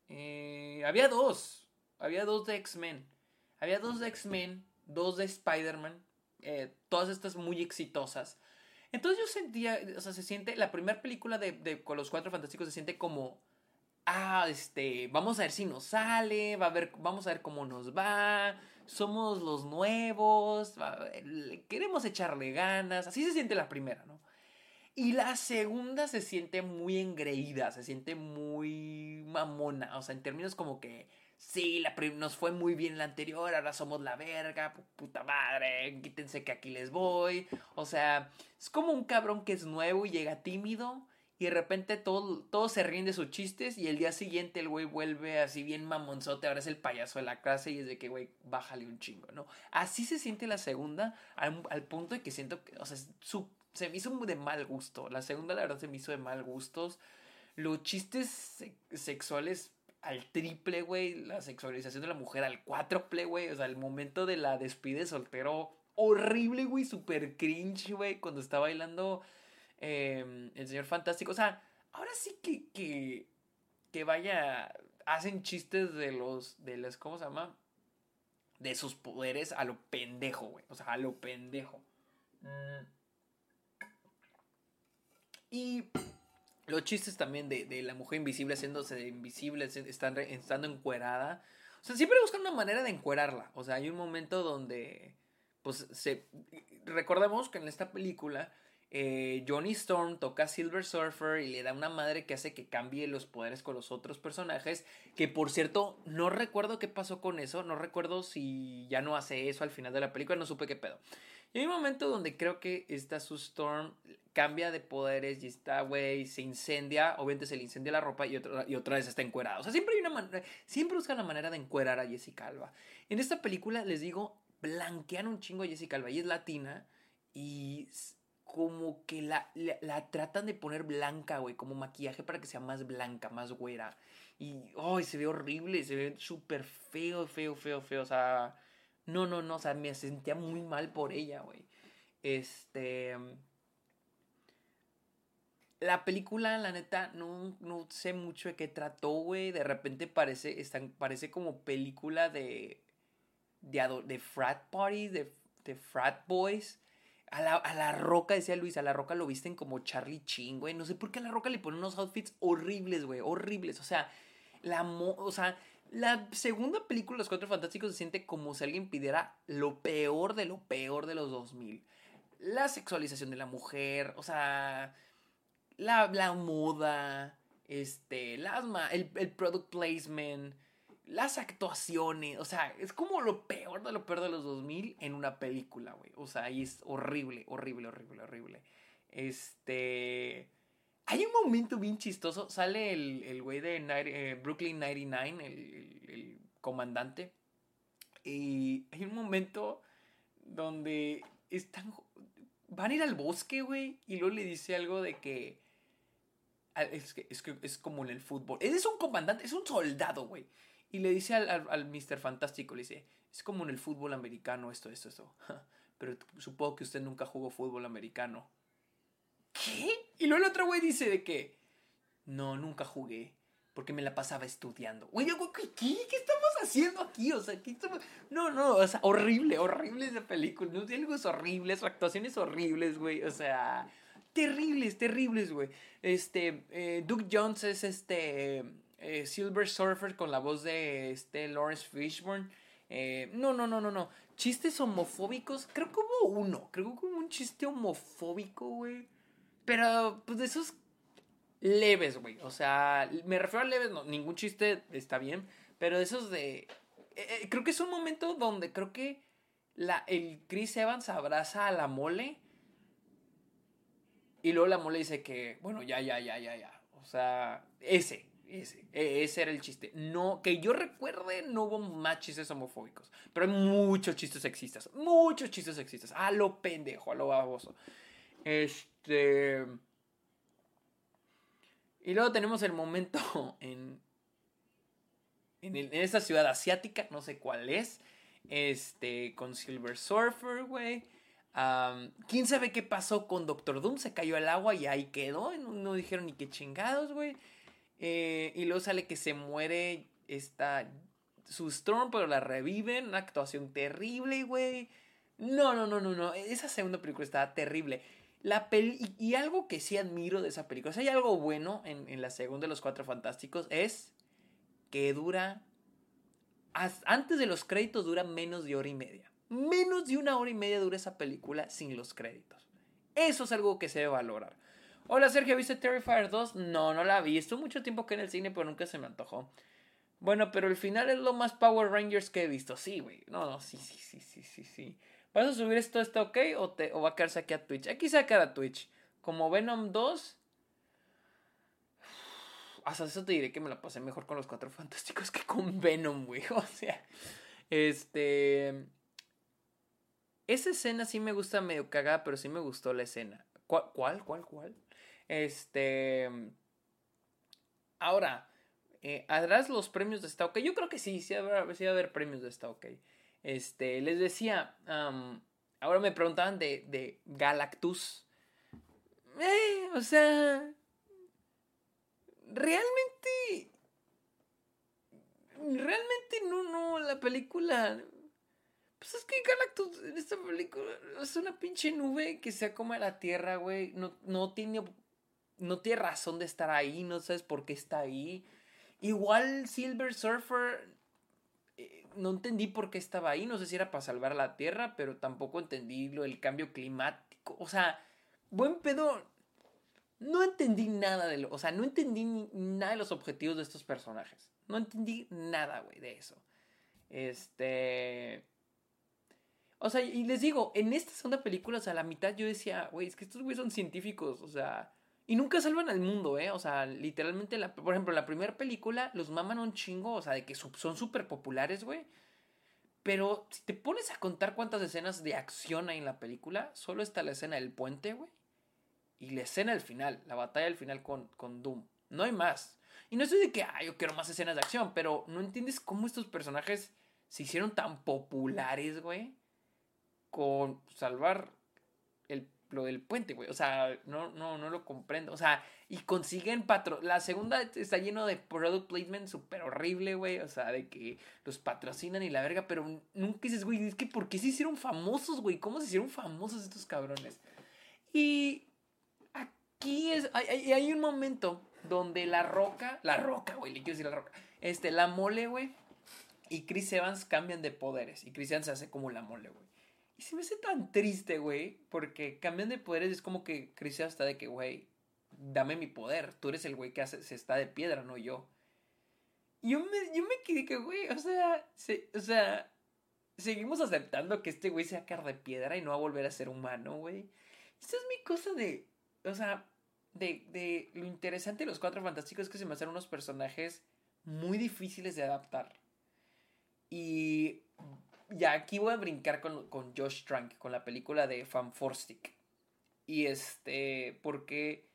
Eh, había dos. Había dos de X-Men. Había dos de X-Men, dos de Spider-Man. Eh, todas estas muy exitosas. Entonces yo sentía, o sea, se siente, la primera película de, con los cuatro fantásticos se siente como, ah, este, vamos a ver si nos sale, va a ver, vamos a ver cómo nos va, somos los nuevos, queremos echarle ganas, así se siente la primera, ¿no? Y la segunda se siente muy engreída, se siente muy mamona. O sea, en términos como que, sí, la nos fue muy bien la anterior, ahora somos la verga, puta madre, quítense que aquí les voy. O sea, es como un cabrón que es nuevo y llega tímido. Y de repente todos todo se ríen de sus chistes y el día siguiente el güey vuelve así bien mamonzote, ahora es el payaso de la clase y es de que, güey, bájale un chingo, ¿no? Así se siente la segunda al, punto de que siento que, o sea, se me hizo de mal gusto. La segunda, la verdad, se me hizo de mal gustos. Los chistes sexuales al triple, güey. La sexualización de la mujer al cuádruple, güey. O sea, el momento de la despide soltero. Horrible, güey. Super cringe, güey. Cuando está bailando em, el señor fantástico. O sea, ahora sí que, que, que vaya. Hacen chistes de los. De las, ¿Cómo se llama? De sus poderes a lo pendejo, güey. O sea, a lo pendejo. Mm. Y los chistes también de, la mujer invisible haciéndose invisible, estando, estando encuerada. O sea, siempre buscan una manera de encuerarla. O sea, hay un momento donde, pues, se... Recordemos que en esta película eh, Johnny Storm toca Silver Surfer y le da una madre que hace que cambie los poderes con los otros personajes. Que por cierto, no recuerdo qué pasó con eso. No recuerdo si ya no hace eso al final de la película. No supe qué pedo. Y hay un momento donde creo que esta Sue Storm cambia de poderes y está, güey, se incendia. Obviamente se le incendia la ropa y otra, y otra vez está encuerada. O sea, siempre hay una manera. Siempre buscan la manera de encuerar a Jessica Alba. En esta película, les digo, blanquean un chingo a Jessica Alba. Y es latina. Y como que la, la, tratan de poner blanca, güey, como maquillaje para que sea más blanca, más güera. Y, ay, se ve horrible, se ve súper feo, feo, feo, feo. O sea, no, no, no, o sea, me sentía muy mal por ella, güey. Este... La película, la neta, no, no sé mucho de qué trató, güey. De repente parece, parece como película de, de, de frat parties, de, de frat boys. A la, a la, Roca, decía Luis, a la Roca lo visten como Charlie Chin, güey. No sé por qué a la Roca le ponen unos outfits horribles, güey. Horribles. O sea, la o sea, la segunda película, Los Cuatro Fantásticos, se siente como si alguien pidiera lo peor de lo peor de los 2000. La sexualización de la mujer, o sea, la, la moda, este, las, el, el product placement, las actuaciones, o sea, es como lo peor de lo peor de los 2000 en una película, güey. O sea, y es horrible, horrible, horrible, horrible. Este... Hay un momento bien chistoso. Sale el, güey de eh, Brooklyn 99, el, el, comandante. Y hay un momento donde están. Van a ir al bosque, güey. Y luego le dice algo de que. Es que, es que es como en el fútbol. Es un comandante, es un soldado, güey. Y le dice al, al, al Mr. Fantástico, le dice, es como en el fútbol americano, esto, esto, esto. [LAUGHS] Pero supongo que usted nunca jugó fútbol americano. ¿qué? Y luego el otro güey dice de que, no, nunca jugué, porque me la pasaba estudiando. Güey, ¿qué, ¿qué estamos haciendo aquí? O sea, ¿qué estamos... No, no, o sea, horrible, horrible esa película. No, diálogos horribles, actuaciones horribles, güey. O sea, terribles, terribles, güey. Este, eh, Duke Jones es este eh, Silver Surfer con la voz de este Lawrence Fishburne. Eh, no, no, no, no, no. Chistes homofóbicos. Creo que hubo uno. Creo que hubo un chiste homofóbico, güey. Pero, pues de esos leves, güey. O sea, me refiero a leves, no, ningún chiste está bien. Pero esos de... Eh, creo que es un momento donde creo que la, el Chris Evans abraza a la mole. Y luego la mole dice que, bueno, ya, ya, ya, ya, ya. O sea, ese, ese, e, ese era el chiste. No, que yo recuerde, no hubo más chistes homofóbicos. Pero hay muchos chistes sexistas. Muchos chistes sexistas. A lo pendejo, a lo baboso. Este. Y luego tenemos el momento en. En, en esta ciudad asiática, no sé cuál es. Este. Con Silver Surfer, güey. ¿Quién sabe qué pasó con Doctor Doom? Se cayó al agua y ahí quedó. No, dijeron ni qué chingados, güey. Eh, y luego sale que se muere esta su Storm, pero la reviven. Una actuación terrible, güey. No, no, no, no, no. Esa segunda película estaba terrible. La y, algo que sí admiro de esa película, si hay algo bueno en, en la segunda de los Cuatro Fantásticos, es que dura. Antes de los créditos dura menos de hora y media. Menos de una hora y media dura esa película sin los créditos. Eso es algo que se debe valorar. Hola Sergio, ¿viste Terrifier 2? No, no la vi. Estuvo mucho tiempo que en el cine, pero nunca se me antojó. Bueno, pero el final es lo más Power Rangers que he visto. Sí, güey. No, no, sí, sí, sí, sí, sí, sí. ¿Vas a subir esto, está ok? O, va a quedarse aquí a Twitch. Aquí se va a Twitch. Como Venom 2. [SIGHS] Hasta eso te diré que me la pasé mejor con los cuatro fantásticos que con Venom, güey. [LAUGHS] O sea, este. Esa escena sí me gusta medio cagada, pero sí me gustó la escena. ¿Cuál, cuál, cuál? cuál? Este. Ahora, eh, ¿harás los premios de esta OK? Yo creo que sí, sí va, a haber premios de esta OK. Este, les decía, ahora me preguntaban de, de Galactus. Eh, o sea, realmente, realmente no, no, la película pues es que Galactus en esta película es una pinche nube que se acoma la Tierra, güey. No, no, tiene, no tiene razón de estar ahí, no sabes por qué está ahí. Igual Silver Surfer, eh, no entendí por qué estaba ahí. No sé si era para salvar a la Tierra, pero tampoco entendí lo del cambio climático. O sea, buen pedo. No entendí nada de lo. O sea, no entendí nada de los objetivos de estos personajes. No entendí nada, güey, de eso. Este. O sea, y les digo, en esta segunda película, o sea, a la mitad yo decía, güey, es que estos güeyes son científicos, o sea, y nunca salvan al mundo, ¿eh? O sea, literalmente, por ejemplo, la primera película los maman un chingo, o sea, de que son súper populares, güey. Pero si te pones a contar cuántas escenas de acción hay en la película, solo está la escena del puente, güey. Y la escena del final, la batalla del final con, con Doom. No hay más. Y no estoy de que, ah, yo quiero más escenas de acción, pero no entiendes cómo estos personajes se hicieron tan populares, güey con salvar lo del puente, güey. O sea, no, no, no lo comprendo. O sea, y consiguen patro... La segunda está lleno de product placement súper horrible, güey. O sea, de que los patrocinan y la verga, pero nunca dices, güey, es que ¿por qué se hicieron famosos, güey? ¿Cómo se hicieron famosos estos cabrones? Y aquí es, hay, hay un momento donde la roca, la roca, güey, le quiero decir la roca, este, la mole, güey, y Chris Evans cambian de poderes. Y Chris Evans se hace como la mole, güey. Y se me hace tan triste, güey, porque cambian de poderes es como que Chris hasta de que, güey, dame mi poder, tú eres el güey que se está de piedra, no yo. Y yo me, yo me quedé que, güey, o sea, o sea, seguimos aceptando que este güey sea cara de piedra y no va a volver a ser humano, güey. Esta es mi cosa de, o sea, de, de lo interesante de los Cuatro Fantásticos es que se me hacen unos personajes muy difíciles de adaptar. Y ya aquí voy a brincar con, con Josh Trank, con la película de Fan Forstic. Y este, porque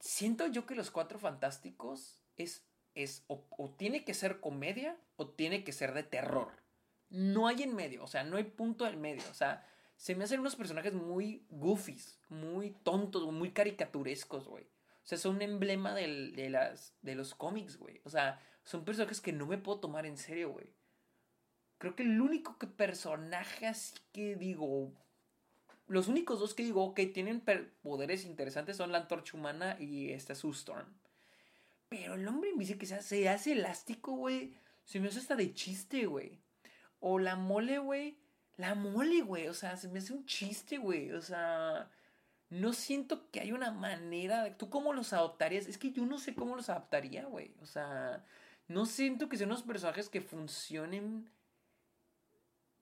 siento yo que Los Cuatro Fantásticos es, es o, tiene que ser comedia o tiene que ser de terror. No hay en medio, o sea, no hay punto en medio. O sea, se me hacen unos personajes muy goofies, muy tontos, muy caricaturescos, güey. O sea, son un emblema de, las, de los cómics, güey. O sea, son personajes que no me puedo tomar en serio, güey. Creo que el único personaje así que digo. Los únicos dos que digo que tienen poderes interesantes son la antorcha humana y esta Sue Storm. Pero el hombre invisible que se hace, hace elástico, güey. Se me hace hasta de chiste, güey. O la mole, güey. La mole, güey. O sea, se me hace un chiste, güey. O sea, no siento que hay una manera. ¿Tú cómo los adoptarías? Es que yo no sé cómo los adaptaría, güey. O sea, no siento que sean unos personajes que funcionen.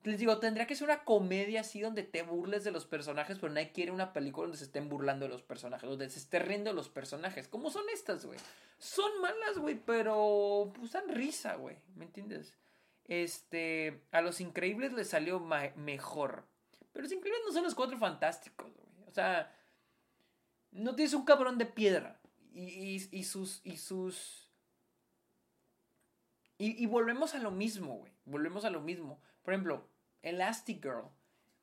Les digo, tendría que ser una comedia así donde te burles de los personajes, pero nadie quiere una película donde se estén burlando de los personajes, donde se esté riendo de los personajes. ¿Cómo son estas, güey? Son malas, güey, pero pues dan risa, güey. ¿Me entiendes? Este, a los increíbles les salió mejor. Pero los increíbles no son los cuatro fantásticos, güey. O sea, no tienes un cabrón de piedra. Y, y sus, y sus y, volvemos a lo mismo, güey. Volvemos a lo mismo. Por ejemplo, Elastic Girl.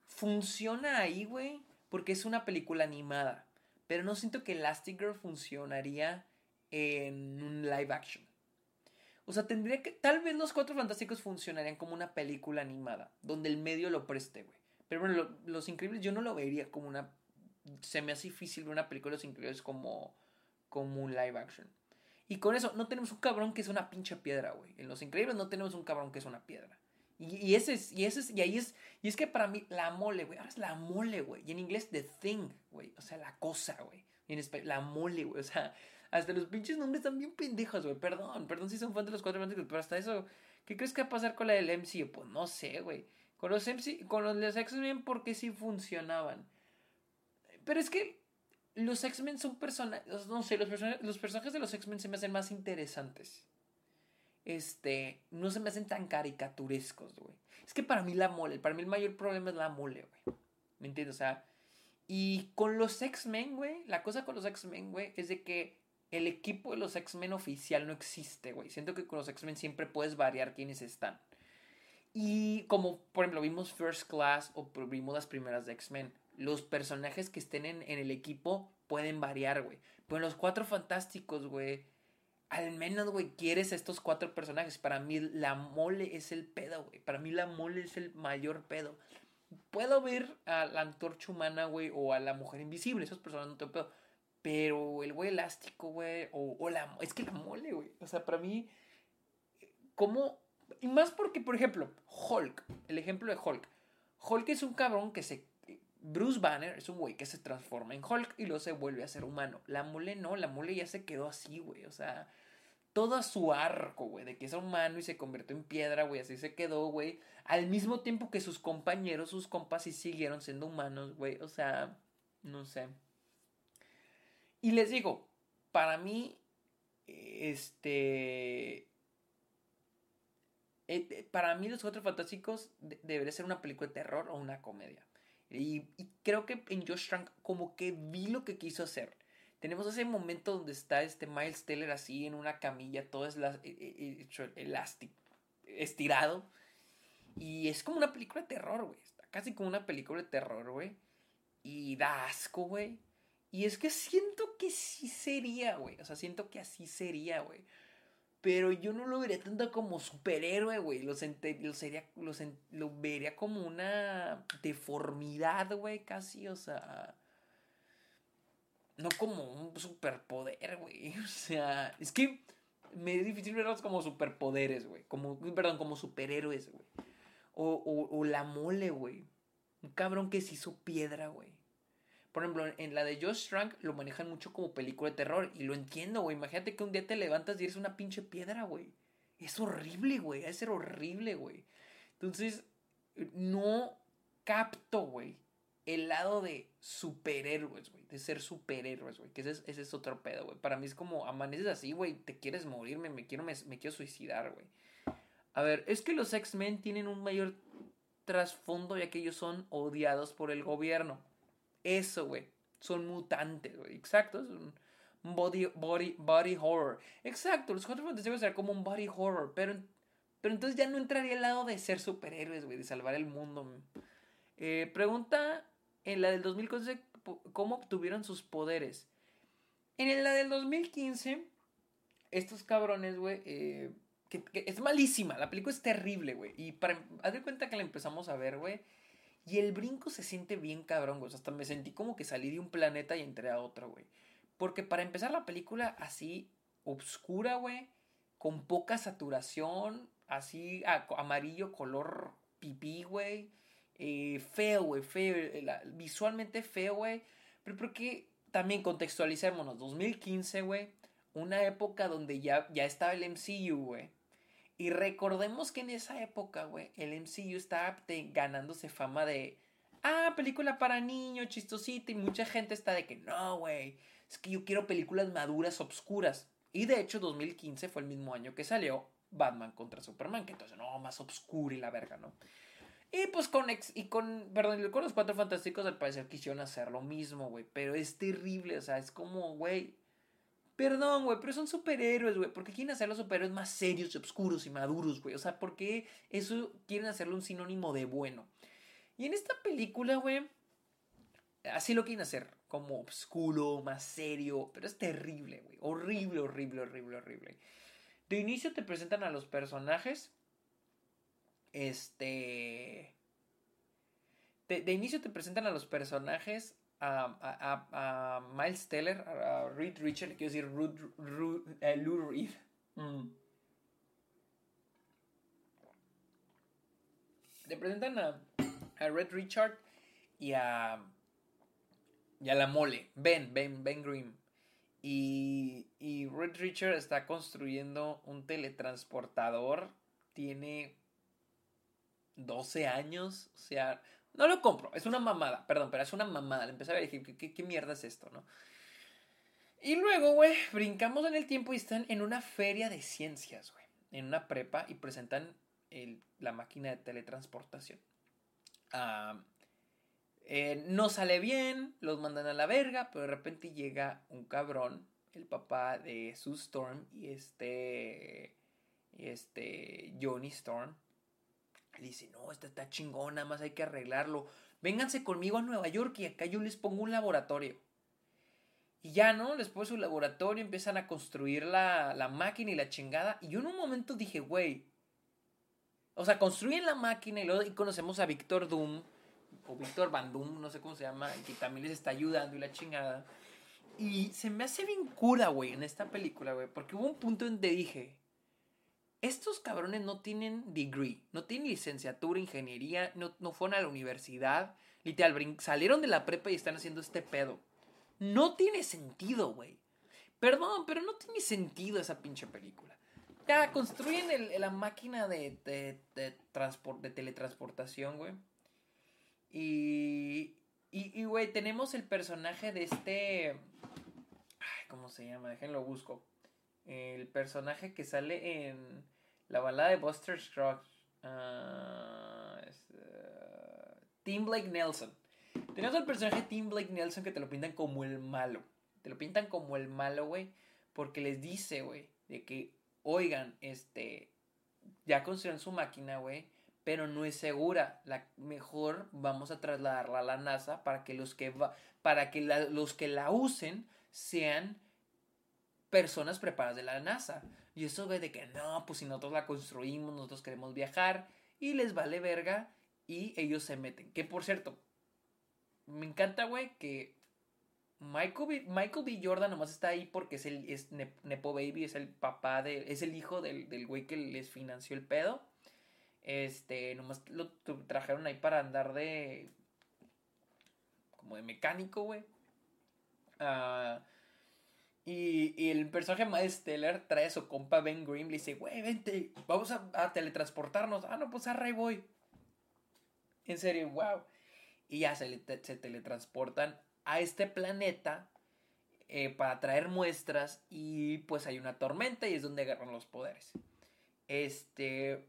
Funciona ahí, güey, porque es una película animada. Pero no siento que Elastic Girl funcionaría en un live action. O sea, tendría que. Tal vez los Cuatro Fantásticos funcionarían como una película animada, donde el medio lo preste, güey. Pero bueno, Los Increíbles yo no lo vería como una. Se me hace difícil ver una película de Los Increíbles como, como un live action. Y con eso, no tenemos un cabrón que es una pinche piedra, güey. En Los Increíbles no tenemos un cabrón que es una piedra. Y, ese es, y ese es, y ahí es, y es que para mí, la mole, güey, ahora es la mole, güey. Y en inglés, the thing, güey. O sea, la cosa, güey. Y en español, la mole, güey. O sea, hasta los pinches nombres están bien pendejos, güey. Perdón, perdón si son fan de los cuatro fantásticos, pero hasta eso, ¿qué crees que va a pasar con la del MCU? Pues no sé, güey. Con los MC, con los X-Men, porque sí funcionaban. Pero es que los X-Men son personajes, no sé, los, los personajes de los X-Men se me hacen más interesantes. Este, no se me hacen tan caricaturescos, güey. Es que para mí la mole, para mí el mayor problema es la mole, güey. ¿Me entiendes? O sea, y con los X-Men, güey, la cosa con los X-Men, güey, es de que el equipo de los X-Men oficial no existe, güey. Siento que con los X-Men siempre puedes variar quiénes están. Y como, por ejemplo, vimos First Class o vimos las primeras de X-Men los personajes que estén en, el equipo pueden variar, güey. Pero en los cuatro fantásticos, güey, al menos, güey, quieres estos cuatro personajes. Para mí la mole es el pedo, güey. Para mí la mole es el mayor pedo. Puedo ver a la antorcha humana, güey, o a la mujer invisible. Esos personajes no te pedo. Pero el güey elástico, güey, o, o la... Es que la mole, güey. O sea, para mí, ¿cómo? Y más porque, por ejemplo, Hulk, el ejemplo de Hulk. Hulk es un cabrón que se Bruce Banner es un güey que se transforma en Hulk y luego se vuelve a ser humano. La mole no, la mole ya se quedó así, güey. O sea, todo su arco, güey, de que es humano y se convirtió en piedra, güey, así se quedó, güey. Al mismo tiempo que sus compañeros, sus compas, sí siguieron siendo humanos, güey. O sea, no sé. Y les digo, para mí, este... Eh, eh, para mí Los Cuatro Fantásticos debería ser una película de terror o una comedia. Y, creo que en Josh Trank como que vi lo que quiso hacer. Tenemos ese momento donde está este Miles Teller así en una camilla, todo es e, e, e, elástico, estirado. Y es como una película de terror, güey. Está casi como una película de terror, güey. Y da asco, güey. Y es que siento que sí sería, güey. O sea, siento que así sería, güey. Pero yo no lo vería tanto como superhéroe, güey. Lo, lo, lo, lo vería como una deformidad, güey, casi, o sea. No como un superpoder, güey. [LAUGHS] O sea, es que me es difícil verlos como superpoderes, güey. Como, perdón, como superhéroes, güey. O, o la mole, güey. Un cabrón que se hizo piedra, güey. Por ejemplo, en la de Josh Trank lo manejan mucho como película de terror. Y lo entiendo, güey. Imagínate que un día te levantas y eres una pinche piedra, güey. Es horrible, güey. Es ser horrible, güey. Entonces, no capto, güey, el lado de superhéroes, güey. De ser superhéroes, güey. Que ese es, otro pedo, güey. Para mí es como, amaneces así, güey. Te quieres morirme, me quiero, me, me quiero suicidar, güey. A ver, es que los X-Men tienen un mayor trasfondo ya que ellos son odiados por el gobierno. Eso, güey. Son mutantes, güey. Exacto. Es un body, body, body horror. Exacto. Los cuatro fantásticos ser como un body horror. Pero, pero entonces ya no entraría al lado de ser superhéroes, güey. De salvar el mundo. Eh, pregunta en la del 2015 cómo obtuvieron sus poderes. En la del 2015, estos cabrones, güey, eh, que, es malísima. La película es terrible, güey. Y para, haz de cuenta que la empezamos a ver, güey. Y el brinco se siente bien cabrón, güey. hasta me sentí como que salí de un planeta y entré a otro, güey. Porque para empezar la película así, obscura, güey. Con poca saturación. Así, amarillo, color pipí, güey. Eh, feo, güey, feo. Visualmente feo, güey. Pero porque también contextualicémonos. 2015, güey. Una época donde ya, ya estaba el MCU, güey. Y recordemos que en esa época, güey, el MCU estaba ganándose fama de, ah, película para niños, chistosita, y mucha gente está de que, no, güey, es que yo quiero películas maduras, obscuras. Y de hecho, 2015 fue el mismo año que salió Batman contra Superman, que entonces, no, más obscura y la verga, ¿no? Y pues con, ex, y con, perdón, con los Cuatro Fantásticos al parecer quisieron hacer lo mismo, güey, pero es terrible, o sea, es como, güey, Perdón, güey, pero son superhéroes, güey. ¿Por qué quieren hacer los superhéroes más serios y oscuros y maduros, güey? O sea, ¿por qué eso quieren hacerlo un sinónimo de bueno? Y en esta película, güey, así lo quieren hacer. Como oscuro, más serio. Pero es terrible, güey. Horrible, horrible, horrible, horrible. De inicio te presentan a los personajes. Este. de inicio te presentan a los personajes a, a, Miles Teller, a, Reed Richard, quiero decir eh, Lou Reed. Mm. Le presentan a, a Red Richard y a, y a la mole, Ben, Ben, Ben Grimm. Y, y Red Richard está construyendo un teletransportador. Tiene 12 años. O sea, no lo compro, es una mamada, perdón, pero es una mamada. Le empecé a y dije, ¿qué, mierda es esto, no? Y luego, güey, brincamos en el tiempo y están en una feria de ciencias, güey. En una prepa y presentan la máquina de teletransportación. Eh, no sale bien, los mandan a la verga, pero de repente llega un cabrón, el papá de Sue Storm y este, este Johnny Storm, le dice, no, esta está chingón, nada más hay que arreglarlo. Vénganse conmigo a Nueva York y acá yo les pongo un laboratorio. Y ya, ¿no? Después de su laboratorio empiezan a construir la, la máquina y la chingada. Y yo en un momento dije, güey. O sea, construyen la máquina y luego y conocemos a Víctor Doom. O Víctor Van Doom, no sé cómo se llama. Que también les está ayudando y la chingada. Y se me hace bien cura, güey, en esta película, güey. Porque hubo un punto donde dije, estos cabrones no tienen degree, no tienen licenciatura, ingeniería, no, no fueron a la universidad. Literal, salieron de la prepa y están haciendo este pedo. No tiene sentido, güey. Perdón, pero no tiene sentido esa pinche película. Ya, construyen la máquina de, de, de, teletransportación, güey. Y, y, güey, tenemos el personaje de este... Ay, ¿cómo se llama? Déjenlo busco. El personaje que sale en la balada de Buster Scruggs. Uh, Tim Blake Nelson. Tenemos al personaje Tim Blake Nelson que te lo pintan como el malo. Te lo pintan como el malo, güey. Porque les dice, güey, de que, oigan, este, ya construyeron su máquina, güey. Pero no es segura. La, mejor vamos a trasladarla a la NASA para que los que, va, para que los que la usen sean personas preparadas de la NASA. Y eso, güey, de que no, pues si nosotros la construimos, nosotros queremos viajar y les vale verga y ellos se meten. Que por cierto, me encanta, güey, que Michael B, Michael B. Jordan nomás está ahí porque es el Nepo Baby, es el papá de, es el hijo del, del güey que les financió el pedo. Este, nomás lo trajeron ahí para andar de, como de mecánico, güey. Ah... Y, el personaje Miles Teller trae a su compa Ben Grimm. Le dice, güey, vente, vamos a, teletransportarnos. Ah, no, pues arre voy. En serio, wow. Y ya se, se teletransportan a este planeta eh, para traer muestras. Y pues hay una tormenta y es donde agarran los poderes. Este.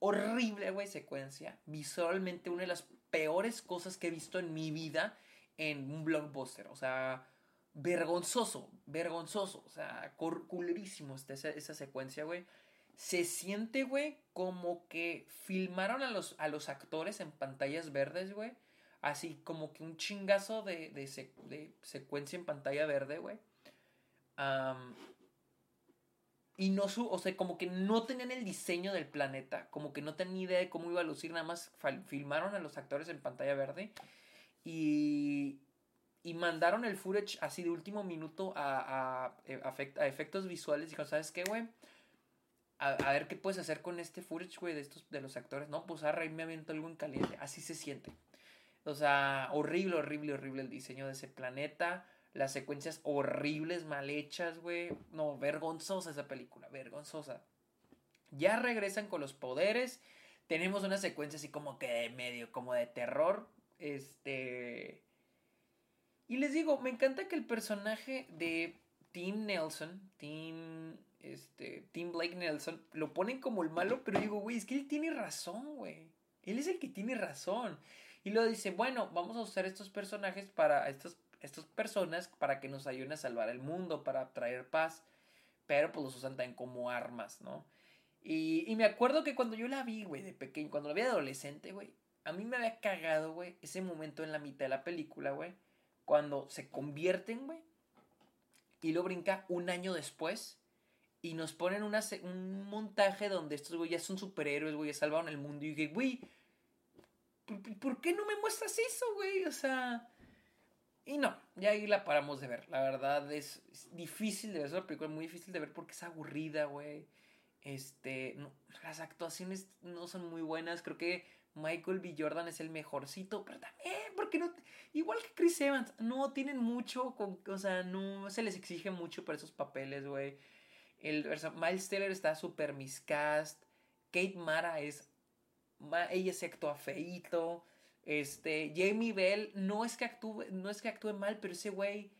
Horrible, güey, secuencia. Visualmente una de las peores cosas que he visto en mi vida en un blockbuster. O sea vergonzoso, vergonzoso, o sea, culerísimo esa, esa secuencia, güey. Se siente, güey, como que filmaron a los, a los actores en pantallas verdes, güey. Así como que un chingazo de, de, secuencia en pantalla verde, güey. y no su, o sea, como que no tenían el diseño del planeta, como que no tenían idea de cómo iba a lucir, nada más filmaron a los actores en pantalla verde. Y, y mandaron el footage así de último minuto a, a, eh, a, efectos visuales. Dijo, ¿sabes qué, güey? A, ver qué puedes hacer con este footage, güey, de estos, de los actores. No, pues a reír me aventó algo en caliente. Así se siente. O sea, horrible, horrible, horrible el diseño de ese planeta. Las secuencias horribles, mal hechas, güey. No, vergonzosa esa película, vergonzosa. Ya regresan con los poderes. Tenemos una secuencia así como que de medio, como de terror. Este. Y les digo, me encanta que el personaje de Tim Nelson, Tim, este, Tim Blake Nelson, lo ponen como el malo, pero digo, güey, es que él tiene razón, güey. Él es el que tiene razón. Y luego dice, bueno, vamos a usar estos personajes para, estas, personas para que nos ayuden a salvar el mundo, para traer paz. Pero pues los usan también como armas, ¿no? Y, y me acuerdo que cuando yo la vi, güey, de pequeño, cuando la vi de adolescente, güey, a mí me había cagado, güey, ese momento en la mitad de la película, güey, cuando se convierten, güey, y lo brinca un año después y nos ponen un montaje donde estos güey ya son superhéroes, güey, ya salvaron el mundo. Y dije, güey, ¿por, qué no me muestras eso, güey? O sea. Y no, ya ahí la paramos de ver. La verdad es, difícil de ver. Es una película muy difícil de ver porque es aburrida, güey. Este. las actuaciones no son muy buenas. Creo que Michael B. Jordan es el mejorcito. Pero también, porque no. Igual que Chris Evans, no tienen mucho. o sea, no se les exige mucho para esos papeles, güey. El, Miles Teller está súper miscast. Kate Mara es ella se actúa feito. Este, Jamie Bell no es que actúe, no es que actúe mal, pero ese güey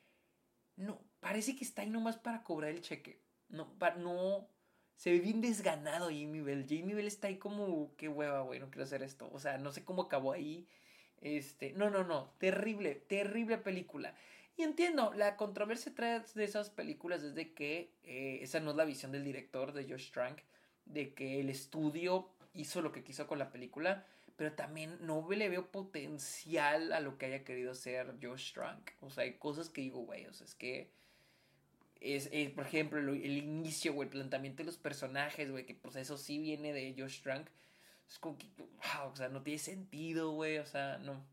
no, parece que está ahí nomás para cobrar el cheque. No, no, se ve bien desganado Jamie Bell. Jamie Bell está ahí como, qué hueva, güey, no quiero hacer esto. O sea, no sé cómo acabó ahí. Este, no, no, no, terrible, terrible película. Y entiendo, la controversia detrás de esas películas es de que eh, esa no es la visión del director, de Josh Trank, de que el estudio hizo lo que quiso con la película, pero también no le veo potencial a lo que haya querido hacer Josh Trank. O sea, hay cosas que digo, güey, o sea, es que es, por ejemplo, el, inicio, güey, el planteamiento de los personajes, güey, que pues eso sí viene de Josh Trank. Es como que, wow, o sea, no tiene sentido, güey, o sea, no.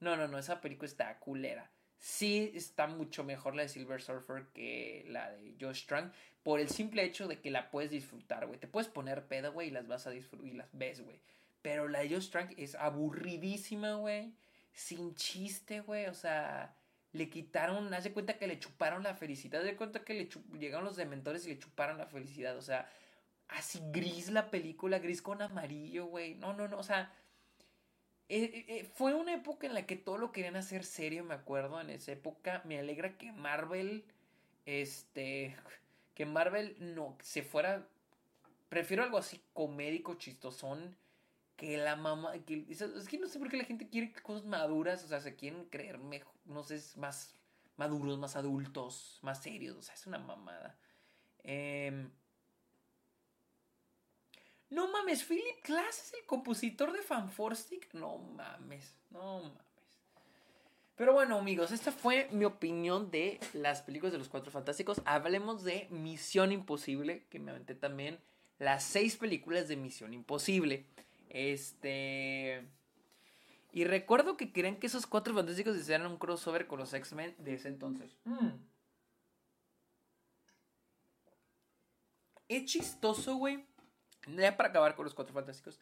No, no, no, esa película está culera. Sí está mucho mejor la de Silver Surfer que la de Josh Trank, por el simple hecho de que la puedes disfrutar, güey. Te puedes poner peda, güey, y las vas a disfrutar y las ves, güey. Pero la de Josh Trank es aburridísima, güey. Sin chiste, güey. O sea, le quitaron, haz de cuenta que le chuparon la felicidad. Haz de cuenta que le llegaron los dementores y le chuparon la felicidad. O sea, así gris la película, gris con amarillo, güey. No, no, no. O sea, eh, eh, eh, fue una época en la que todo lo querían hacer serio, me acuerdo. En esa época me alegra que Marvel, este que Marvel no se fuera. Prefiero algo así comédico, chistosón. Que la mamá. Que, es que no sé por qué la gente quiere cosas maduras. O sea, se quieren creer mejor. No sé, más maduros, más adultos, más serios. O sea, es una mamada. Em, no mames, Philip Glass es el compositor de Fanforstic. No mames, no mames. Pero bueno, amigos, esta fue mi opinión de las películas de los Cuatro Fantásticos. Hablemos de Misión Imposible, que me aventé también las seis películas de Misión Imposible. Este. Y recuerdo que querían que esos Cuatro Fantásticos hicieran un crossover con los X-Men de ese entonces. Mm. Es chistoso, güey. Ya para acabar con los Cuatro Fantásticos.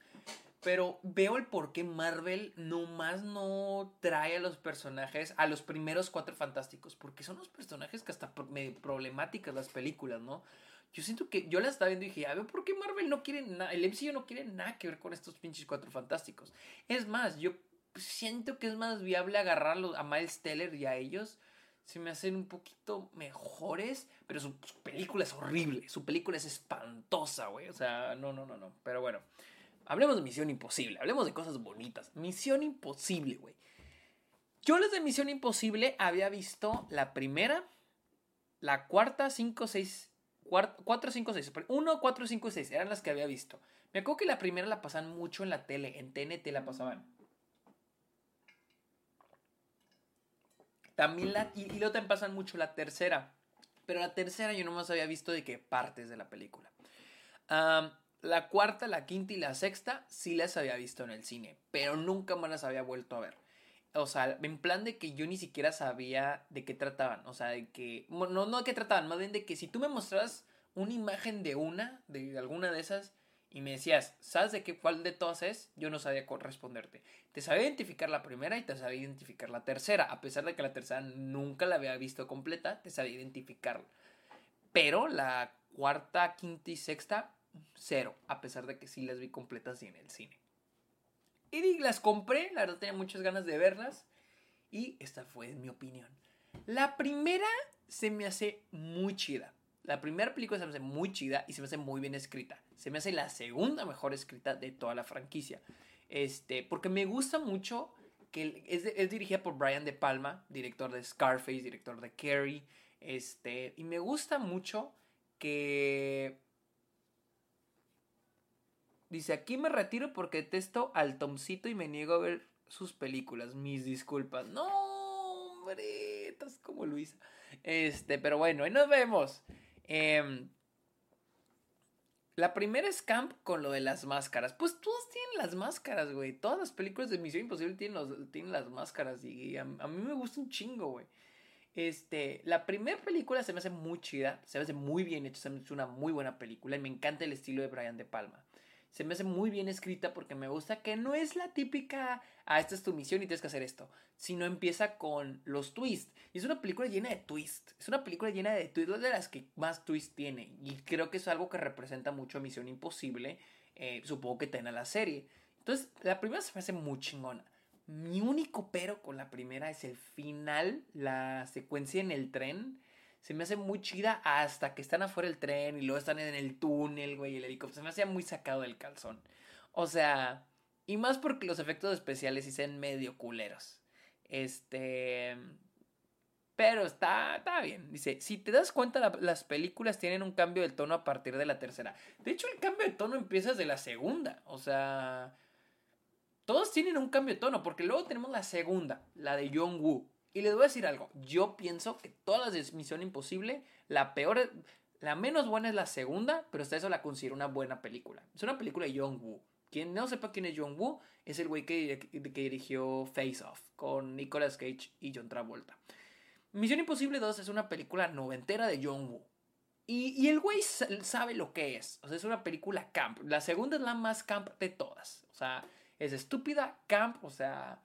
Pero veo el por qué Marvel nomás no trae a los personajes, a los primeros cuatro fantásticos, porque son los personajes que hasta medio problemáticas las películas, ¿no? Yo siento que yo la estaba viendo y dije, a ver, ¿por qué Marvel no quiere nada? El MCU no quiere nada que ver con estos pinches cuatro fantásticos. Es más, yo siento que es más viable agarrarlos a Miles Teller y a ellos. Se me hacen un poquito mejores, pero su, su película es horrible. Su película es espantosa, güey. O sea, no, no, no, no. Pero bueno. Hablemos de Misión Imposible, hablemos de cosas bonitas. Misión Imposible, güey. Yo las de Misión Imposible había visto la primera, la cuarta, cinco, seis, cuatro, cinco, seis. Uno, cuatro, cinco, seis. Eran las que había visto. Me acuerdo que la primera la pasaban mucho en la tele, en TNT la pasaban. También la, y, luego también pasan mucho la tercera. Pero la tercera yo nomás había visto de qué partes de la película. La cuarta, la quinta y la sexta sí las había visto en el cine, pero nunca más las había vuelto a ver. O sea, en plan de que yo ni siquiera sabía de qué trataban. O sea, de que. No, no de qué trataban, más bien de que si tú me mostraras una imagen de una, de alguna de esas, y me decías, ¿sabes de qué cuál de todas es? Yo no sabía corresponderte. Te sabía identificar la primera y te sabía identificar la tercera. A pesar de que la tercera nunca la había visto completa, te sabía identificarla. Pero la cuarta, quinta y sexta cero, a pesar de que sí las vi completas y en el cine. Y las compré, la verdad tenía muchas ganas de verlas. Y esta fue mi opinión. La primera se me hace muy chida. La primera película se me hace muy chida y se me hace muy bien escrita. Se me hace la segunda mejor escrita de toda la franquicia. Este, porque me gusta mucho que es, dirigida por Brian De Palma, director de Scarface, director de Carrie. Este, y me gusta mucho que Dice, aquí me retiro porque detesto al Tomcito y me niego a ver sus películas. Mis disculpas. No, hombre, estás como Luisa. Este, pero bueno, ahí nos vemos. Em, la primera es Camp con lo de las máscaras. Pues todos tienen las máscaras, güey. Todas las películas de Misión Imposible tienen, tienen las máscaras. Y a, a, mí me gusta un chingo, güey. Este, la primera película se me hace muy chida. Se me hace muy bien hecha. Se me hace una muy buena película. Y me encanta el estilo de Brian De Palma se me hace muy bien escrita porque me gusta que no es la típica, ah, esta es tu misión y tienes que hacer esto, sino empieza con los twists. Y es una película llena de twists, es una película llena de twists, de las que más twists tiene. Y creo que es algo que representa mucho a Misión Imposible, eh, supongo que tenga la serie. Entonces, la primera se me hace muy chingona. Mi único pero con la primera es el final, la secuencia en el tren se me hace muy chida hasta que están afuera del tren y luego están en el túnel, güey, el helicóptero. Se me hacía muy sacado del calzón. O sea, y más porque los efectos especiales sean medio culeros. Este. Pero está, está bien. Dice, si te das cuenta, las películas tienen un cambio de tono a partir de la tercera. De hecho, el cambio de tono empieza desde la segunda. O sea, todos tienen un cambio de tono, porque luego tenemos la segunda, la de John Woo. Y les voy a decir algo. Yo pienso que todas las de Misión Imposible, la peor, la menos buena es la segunda, pero hasta eso la considero una buena película. Es una película de John Woo. Quien no sepa quién es John Woo, es el güey que, dirigió Face Off con Nicolas Cage y John Travolta. Misión Imposible 2 es una película noventera de John Woo. Y, y, el güey sabe lo que es. O sea, es una película camp. La segunda es la más camp de todas. O sea, es estúpida, camp, o sea,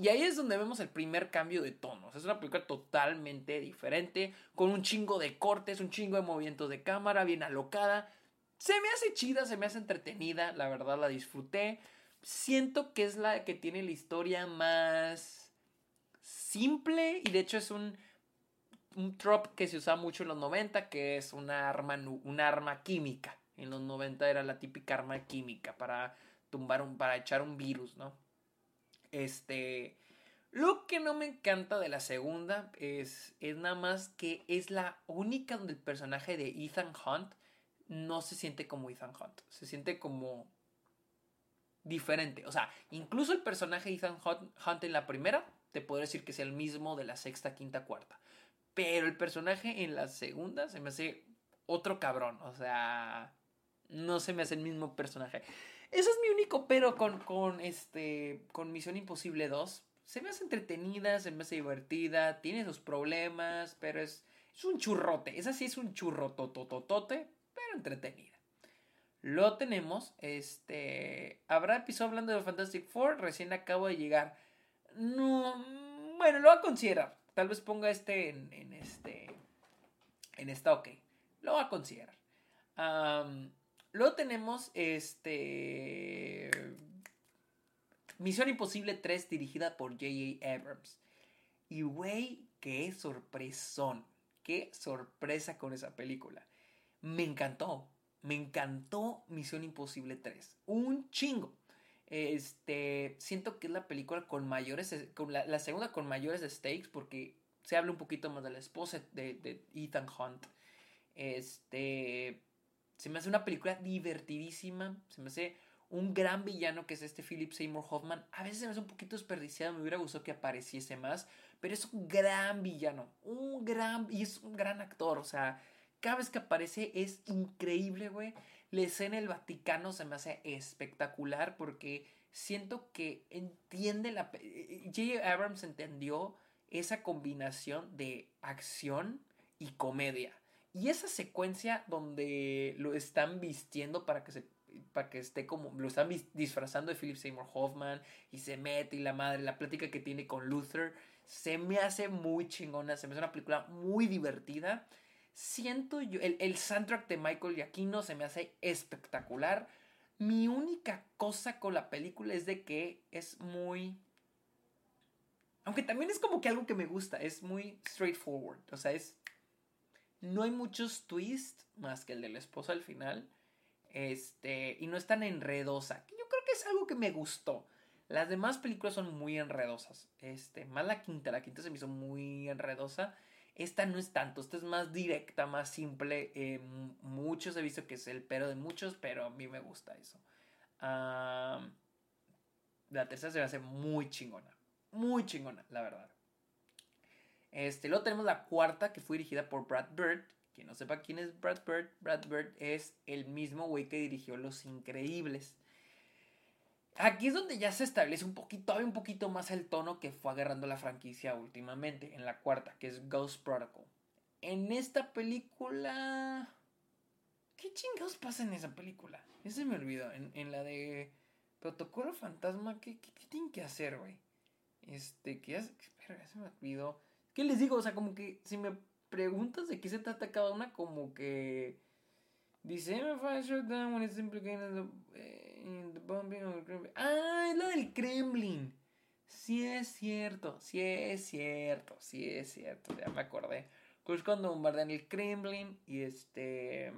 y ahí es donde vemos el primer cambio de tonos. Es una película totalmente diferente, con un chingo de cortes, un chingo de movimientos de cámara, bien alocada. Se me hace chida, se me hace entretenida, la verdad la disfruté. Siento que es la que tiene la historia más simple y de hecho es un, un trop que se usaba mucho en los 90, que es una arma, una arma química. En los 90 era la típica arma química para tumbar un, para echar un virus, ¿no? Este. Lo que no me encanta de la segunda es, es nada más que es la única donde el personaje de Ethan Hunt no se siente como Ethan Hunt. Se siente como diferente. O sea, incluso el personaje de Ethan Hunt en la primera, te puedo decir que es el mismo de la sexta, quinta, cuarta. Pero el personaje en la segunda se me hace otro cabrón. O sea, no se me hace el mismo personaje. Eso es mi único pero con, con, este, con Misión Imposible 2. Se me hace entretenida, se me hace divertida, tiene sus problemas, pero es, es un churrote. Esa sí es un churrotototote, pero entretenida. Lo tenemos, este... Habrá episodio hablando de Fantastic Four, recién acabo de llegar. No, bueno, lo voy a considerar. Tal vez ponga este en, en este... En esta, ok. Lo voy a considerar. Luego tenemos este. Misión Imposible 3 dirigida por J.A. Abrams. Y güey, qué sorpresón. Qué sorpresa con esa película. Me encantó. Me encantó Misión Imposible 3. Un chingo. Este, siento que es la película con mayores, con la, segunda con mayores stakes porque se habla un poquito más de la esposa de, de Ethan Hunt. Este, se me hace una película divertidísima. Se me hace un gran villano que es este Philip Seymour Hoffman. A veces se me hace un poquito desperdiciado. Me hubiera gustado que apareciese más. Pero es un gran villano. Un gran. Y es un gran actor. O sea, cada vez que aparece es increíble, güey. La escena el Vaticano se me hace espectacular porque siento que entiende la. J. Abrams entendió esa combinación de acción y comedia. Y esa secuencia donde lo están vistiendo para que se para que esté como lo están disfrazando de Philip Seymour Hoffman y se mete y la madre, la plática que tiene con Luther, se me hace muy chingona, se me hace una película muy divertida. siento yo, el, el soundtrack de Michael Giacchino se me hace espectacular. Mi única cosa con la película es de que es muy... Aunque también es como que algo que me gusta, es muy straightforward. O sea, es... No hay muchos twists más que el de la esposa al final. Este, y no es tan enredosa. Yo creo que es algo que me gustó. Las demás películas son muy enredosas. Este, más la quinta, la quinta se me hizo muy enredosa. Esta no es tanto, esta es más directa, más simple. Eh, muchos he visto que es el pero de muchos, pero a mí me gusta eso. la tercera se me hace muy chingona. Muy chingona, la verdad. Este, luego tenemos la cuarta que fue dirigida por Brad Bird. Quien no sepa quién es Brad Bird, Brad Bird es el mismo güey que dirigió Los Increíbles. Aquí es donde ya se establece un poquito, un poquito más el tono que fue agarrando la franquicia últimamente, en la cuarta, que es Ghost Protocol. En esta película... ¿Qué chingados pasa en esa película? Ese me olvidó. En, la de Protocolo Fantasma, ¿qué, qué, tienen que hacer, güey? Este, ¿qué hace? Espera, se me olvidó. ¿Qué les digo? O sea, como que si me preguntas de qué se trata cada una, como que... Dice, implicated Ah, es lo del Kremlin. Sí es cierto, sí es cierto, sí es cierto, ya me acordé. Pues cuando bombardean el Kremlin y este...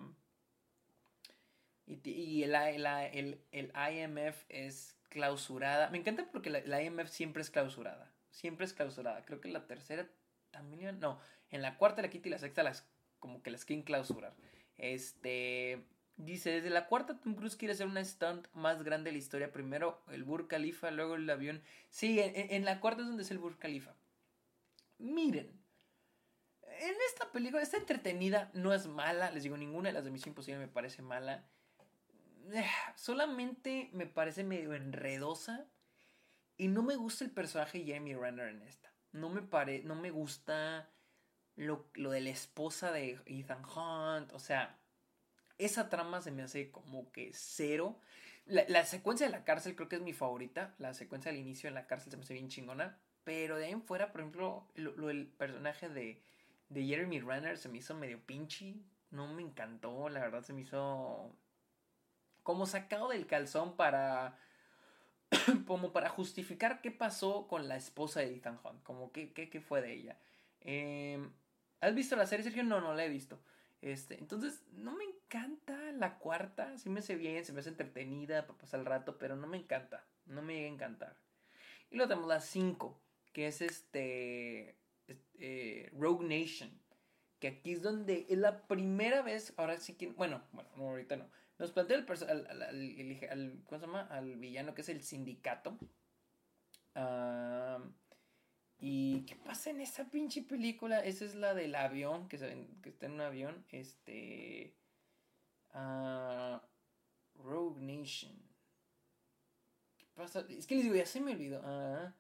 Y, el, el, el, IMF es clausurada. Me encanta porque la, IMF siempre es clausurada. Siempre es clausurada. Creo que la tercera también... No, en la cuarta, la quinta y la sexta las como que las quieren clausurar. Este... Dice, desde la cuarta Tom Cruise quiere hacer una stunt más grande de la historia. Primero el Burj Khalifa, luego el avión. Sí, en, la cuarta es donde es el Burj Khalifa. Miren, en esta película, está entretenida, no es mala. Les digo, ninguna de las de Misión Imposible me parece mala. [SIGHS] Solamente me parece medio enredosa. Y no me gusta el personaje de Jeremy Renner en esta. No me, pare, no me gusta lo, lo de la esposa de Ethan Hunt. O sea, esa trama se me hace como que cero. La, secuencia de la cárcel creo que es mi favorita. La secuencia del inicio en la cárcel se me hace bien chingona. Pero de ahí en fuera, por ejemplo, lo, el personaje de, de Jeremy Renner se me hizo medio pinchi. No me encantó, la verdad se me hizo como sacado del calzón para [COUGHS] como para justificar qué pasó con la esposa de Ethan Hunt, como qué, qué, qué fue de ella. Em, ¿Has visto la serie, Sergio? No, no la he visto. Este, entonces, no me encanta la cuarta. Sí me hace bien, se me hace entretenida para pasar el rato, pero no me encanta. No me llega a encantar. Y luego tenemos la 5, que es este, este Rogue Nation. Que aquí es donde es la primera vez, ahora sí que, bueno, bueno, ahorita no. Nos plantea el al, al, ¿cómo se llama? Al villano que es el sindicato. Ah... ¿Y qué pasa en esa pinche película? Esa es la del avión, que, está en un avión. Este. Uh, Rogue Nation. ¿Qué pasa? Es que les digo, ya se me olvidó. Ah.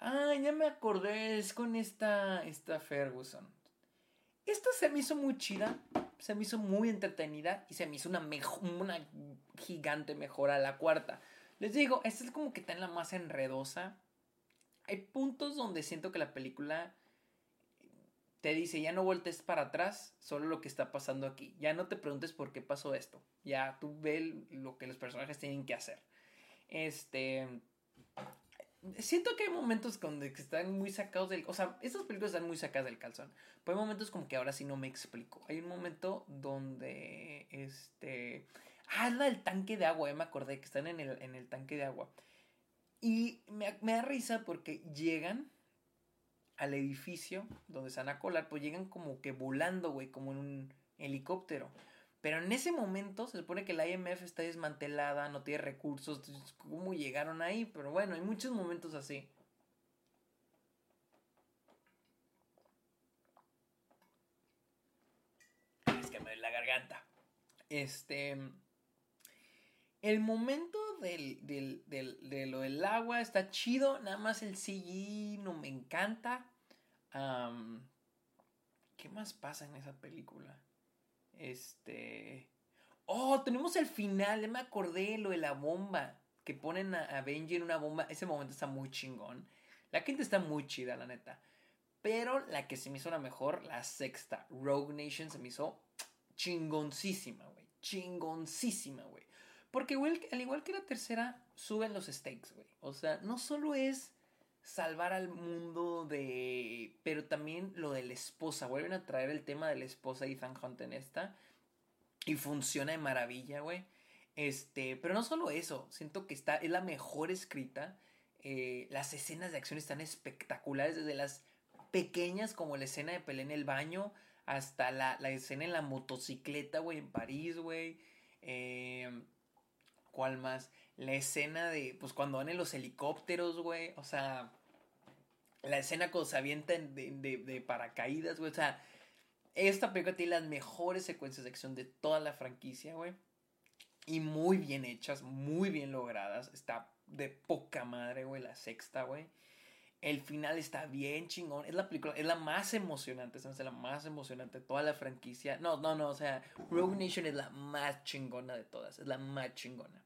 ah, ya me acordé. Es con esta, esta Ferguson. Esta se me hizo muy chida se me hizo muy entretenida y se me hizo una, una gigante mejora la cuarta. Les digo, esta es como que está en la más enredosa. Hay puntos donde siento que la película te dice, ya no voltees para atrás, solo lo que está pasando aquí. Ya no te preguntes por qué pasó esto. Ya tú ves lo que los personajes tienen que hacer. Este siento que hay momentos donde están muy sacados del... O sea, estas películas están muy sacadas del calzón. Pero hay momentos como que ahora sí no me explico. Hay un momento donde, este... Ah, la del tanque de agua, ya me acordé que están en el, en el tanque de agua. Y me, me da risa porque llegan al edificio donde se van a colar, pues llegan como que volando, güey, como en un helicóptero. Pero en ese momento se supone que la IMF está desmantelada, no tiene recursos. ¿Cómo llegaron ahí? Pero bueno, hay muchos momentos así. Es que me la garganta. Este. El momento del, del, del, de lo del agua está chido. Nada más el CGI no me encanta. ¿Qué más pasa en esa película? Este. Oh, tenemos el final, ya me acordé lo de la bomba. Que ponen a, Benji en una bomba. Ese momento está muy chingón. La quinta está muy chida, la neta. Pero la que se me hizo la mejor, la sexta, Rogue Nation, se me hizo chingoncísima, güey. Chingoncísima, güey. Porque, güey, al igual que la tercera, suben los stakes, güey. O sea, no solo es salvar al mundo de... Pero también lo de la esposa. Vuelven a traer el tema de la esposa de Ethan Hunt en esta. Y funciona de maravilla, güey. Este, pero no solo eso. Siento que está, es la mejor escrita. Eh, las escenas de acción están espectaculares. Desde las pequeñas como la escena de pelea en el baño. Hasta la, escena en la motocicleta, güey, en París, güey. Eh, ¿Cuál más? La escena de, pues cuando van en los helicópteros, güey. O sea, la escena cuando se avientan de, de, paracaídas, güey. O sea, esta película tiene las mejores secuencias de acción de toda la franquicia, güey. Y muy bien hechas, muy bien logradas. Está de poca madre, güey, la sexta, güey. El final está bien chingón. Es la película, es la más emocionante, es la más emocionante de toda la franquicia. No, no, no, o sea, Rogue Nation es la más chingona de todas, es la más chingona.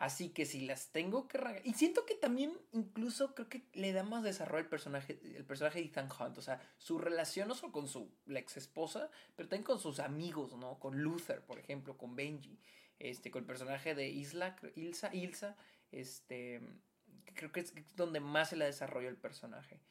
Así que si las tengo que Y siento que también incluso creo que le da más desarrollo al personaje, el personaje de Ethan Hunt. O sea, su relación no solo con su ex esposa, pero también con sus amigos, ¿no? Con Luther, por ejemplo, con Benji. Este, con el personaje de Isla, Ilsa, Ilsa, este, creo que es donde más se le desarrolla el personaje.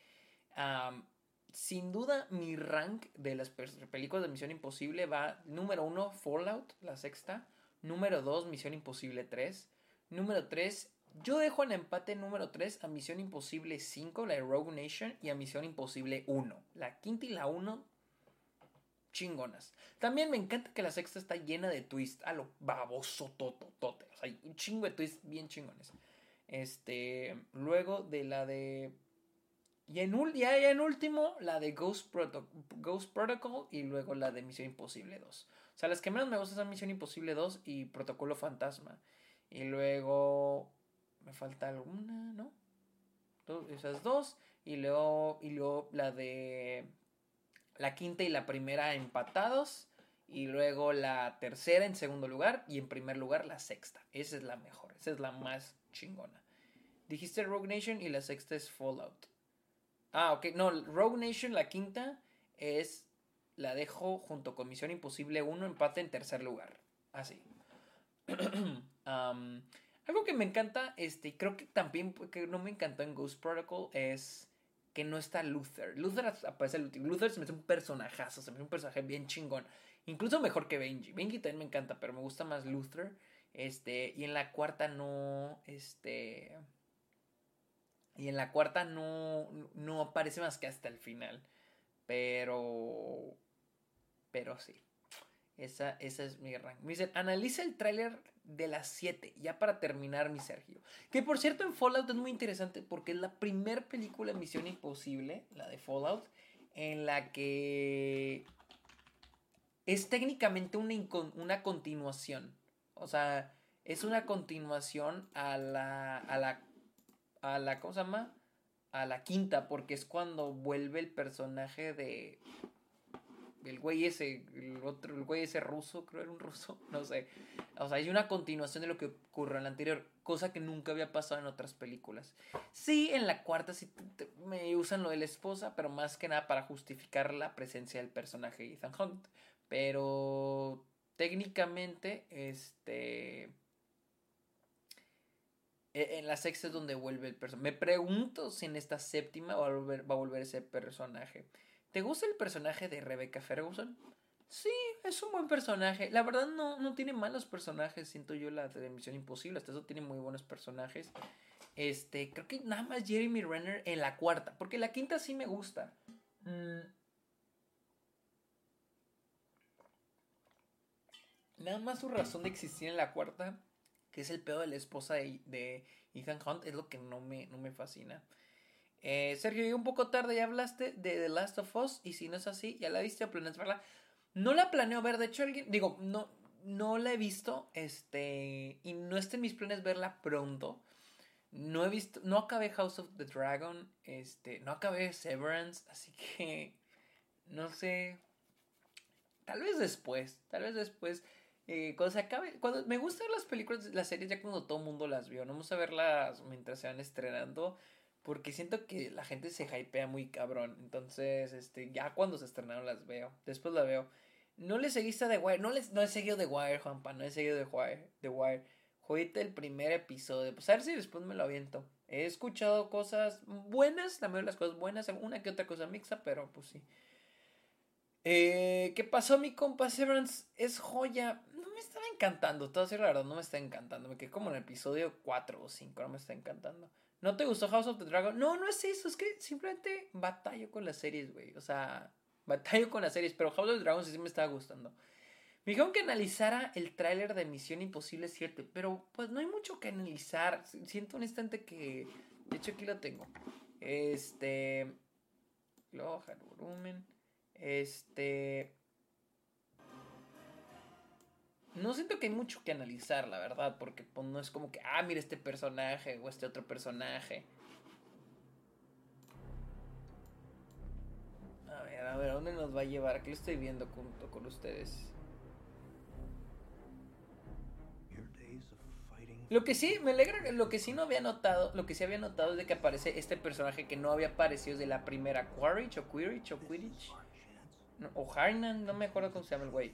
sin duda, mi rank de las películas de Misión Imposible va número uno, Fallout, la sexta. Número dos, Misión Imposible 3. Número 3. Yo dejo en empate número 3 a Misión Imposible 5, la de Rogue Nation, y a Misión Imposible 1. La quinta y la 1, chingonas. También me encanta que la sexta está llena de twists a lo baboso toto, tote. O sea, hay un chingo de twists bien chingones. Este, luego de la de... Y en, ya, en último, la de Ghost, Ghost Protocol y luego la de Misión Imposible 2. O sea, las que menos me gustan son Misión Imposible 2 y Protocolo Fantasma. Y luego me falta alguna, ¿no? Esas dos. Y luego, y luego la de la quinta y la primera empatados. Y luego la tercera en segundo lugar. Y en primer lugar la sexta. Esa es la mejor. Esa es la más chingona. Dijiste Rogue Nation y la sexta es Fallout. Ah, ok. No, Rogue Nation, la quinta, es. La dejo junto con Misión Imposible 1, empate en tercer lugar. Así. [CLEARS THROAT] algo que me encanta, este, creo que también que no me encantó en Ghost Protocol es que no está Luther. Luther aparece el último. Luther se me hace un personajazo, se me hace un personaje bien chingón. Incluso mejor que Benji. Benji también me encanta, pero me gusta más Luther. Este, y en la cuarta no, este... Y en la cuarta no, no aparece más que hasta el final. Pero... Pero sí. Esa, esa es mi rank. Me dicen, analiza el tráiler de las 7, ya para terminar, mi Sergio. Que por cierto, en Fallout es muy interesante porque es la primera película Misión Imposible, la de Fallout, en la que es técnicamente una, una continuación. O sea, es una continuación a la, a la, a la, ¿cómo se llama? A la quinta, porque es cuando vuelve el personaje de el güey ese, el otro, el güey ese ruso, creo era un ruso, [LAUGHS] no sé. O sea, hay una continuación de lo que ocurrió en la anterior, cosa que nunca había pasado en otras películas. Sí, en la cuarta sí me usan lo de la esposa, pero más que nada para justificar la presencia del personaje Ethan Hunt. Pero técnicamente, este... E, en la sexta es donde vuelve el personaje. Me pregunto si en esta séptima va a volver, va a volver ese personaje. ¿Te gusta el personaje de Rebecca Ferguson? Sí, es un buen personaje. La verdad no, no tiene malos personajes, siento yo la de Misión Imposible. Hasta eso tiene muy buenos personajes. Este, creo que nada más Jeremy Renner en la cuarta. Porque la quinta sí me gusta. Mm. Nada más su razón de existir en la cuarta, que es el pedo de la esposa de, Ethan Hunt, es lo que no me, no me fascina. Eh, Sergio, llegué un poco tarde, ya hablaste de The Last of Us, y si no es así, ya la viste, planeas verla. No la planeo ver, de hecho, alguien, digo, no, no la he visto, este, y no está en mis planes verla pronto. No he visto, no acabé House of the Dragon, este, no acabé Severance, así que, no sé, tal vez después, tal vez después. Eh, cuando se acabe, cuando me gustan las películas, las series ya cuando todo el mundo las vio, no vamos a verlas mientras se van estrenando. Porque siento que la gente se hypea muy cabrón. Entonces, este, ya cuando se estrenaron las veo. Después la veo. No le seguiste The Wire. No, les, no he seguido The Wire, Juanpa. No he seguido The Wire. The Wire. El primer episodio. Pues a ver si después me lo aviento. He escuchado cosas buenas. De las cosas buenas. Una que otra cosa mixta. Pero pues sí. Eh, ¿Qué pasó, mi compa Severance? Es joya. No me estaba encantando. Todo así, la verdad, no me está encantando. Me quedé como en el episodio 4 o 5. No me está encantando. ¿No te gustó House of the Dragon? No, no es eso. Es que simplemente batallo con las series, güey. O sea, [LAUGHS] batallo con las series. Pero House of the Dragon sí me estaba gustando. Me dijeron que analizara el tráiler de Misión Imposible 7. Pero pues no hay mucho que analizar. Siento un instante que. De hecho, aquí lo tengo. Este. Luego bajar volumen. Este. No siento que hay mucho que analizar, la verdad, porque pues, no es como que, ah, mira este personaje o este otro personaje. A ver, a ver, ¿a dónde nos va a llevar? Lo estoy viendo junto con ustedes. Lo que sí, me alegra, lo que sí no había notado, lo que sí había notado es de que aparece este personaje que no había aparecido de la primera Quaritch o Quidditch o Quidditch. o Harnan, no me acuerdo cómo se llama el güey.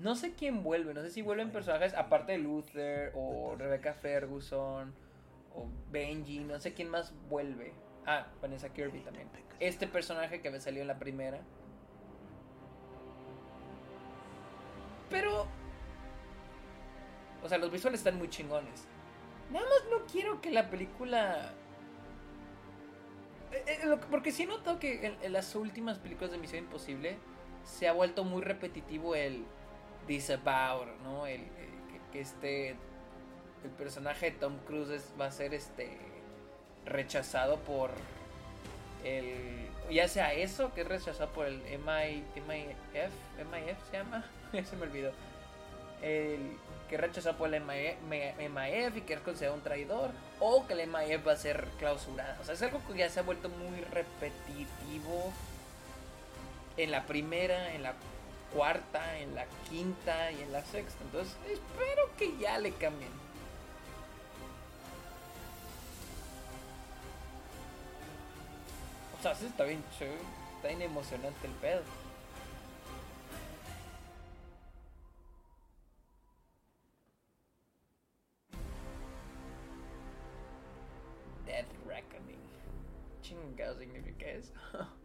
No sé quién vuelve, no sé si vuelven personajes aparte de Luther o Rebecca Ferguson o Benji, no sé quién más vuelve. Ah, Vanessa Kirby también. Este personaje que me salió en la primera. Pero. O sea, los visuales están muy chingones. Nada más no quiero que la película. Eh, eh, porque sí he notado que en, las últimas películas de Misión Imposible se ha vuelto muy repetitivo el disavow, ¿no? El, que, este. El personaje de Tom Cruise va a ser este. rechazado por. El. Ya sea eso, que es rechazado por el MI, MIF. MIF se llama. [LAUGHS] se me olvidó. El que rechazó por el MIF y que es considerado un traidor. O que el MIF va a ser clausurado. O sea, es algo que ya se ha vuelto muy repetitivo. En la primera, en la cuarta, en la quinta y en la sexta. Entonces, espero que ya le cambien. O sea, sí está bien chévere. Está bien emocionante el pedo. Death Reckoning. Chingado significa eso. [LAUGHS]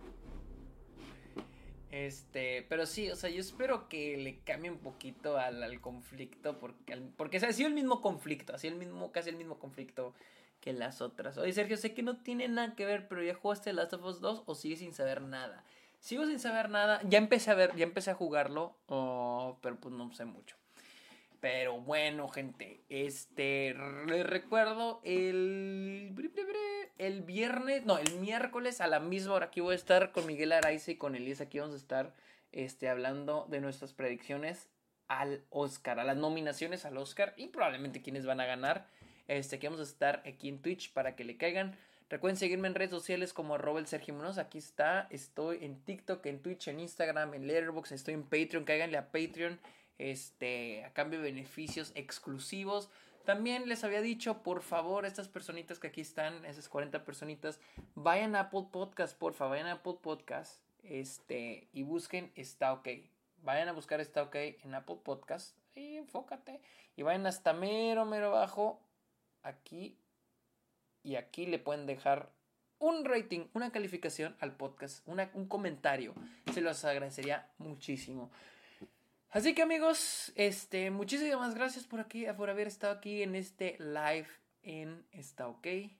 Este, pero sí, o sea, yo espero que le cambie un poquito al, conflicto, porque, porque ha sido el mismo conflicto, ha sido el mismo, casi el mismo conflicto que las otras. Oye, Sergio, sé que no tiene nada que ver, pero ya jugaste Last of Us 2 o sigues sin saber nada. Sigo sin saber nada, ya empecé a ver, ya empecé a jugarlo, oh, pero pues no sé mucho. Pero bueno, gente, este, les recuerdo el, el viernes, no, el miércoles a la misma hora aquí voy a estar con Miguel Araiza y con Elisa, aquí vamos a estar este, hablando de nuestras predicciones al Oscar, a las nominaciones al Oscar y probablemente quienes van a ganar. Este, aquí vamos a estar aquí en Twitch para que le caigan. Recuerden seguirme en redes sociales como Robert Sergio Munoz. Aquí está. Estoy en TikTok, en Twitch, en Instagram, en Letterboxd. Estoy en Patreon. Cáiganle a Patreon este, a cambio de beneficios exclusivos. También les había dicho, por favor, estas personitas que aquí están, esas 40 personitas, vayan a Apple Podcast, por favor, vayan a Apple Podcast, este, y busquen Está OK. Vayan a buscar Está OK en Apple Podcast, y enfócate, y vayan hasta mero, mero abajo, aquí, y aquí le pueden dejar un rating, una calificación al podcast, un comentario. Se los agradecería muchísimo. Así que amigos, este, muchísimas gracias por aquí, por haber estado aquí en este live en Está OK. Que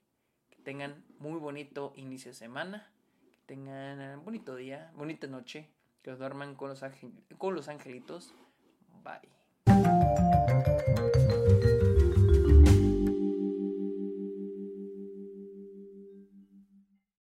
tengan muy bonito inicio de semana. Que tengan un bonito día, bonita noche. Que os duerman con los, con los angelitos. Bye.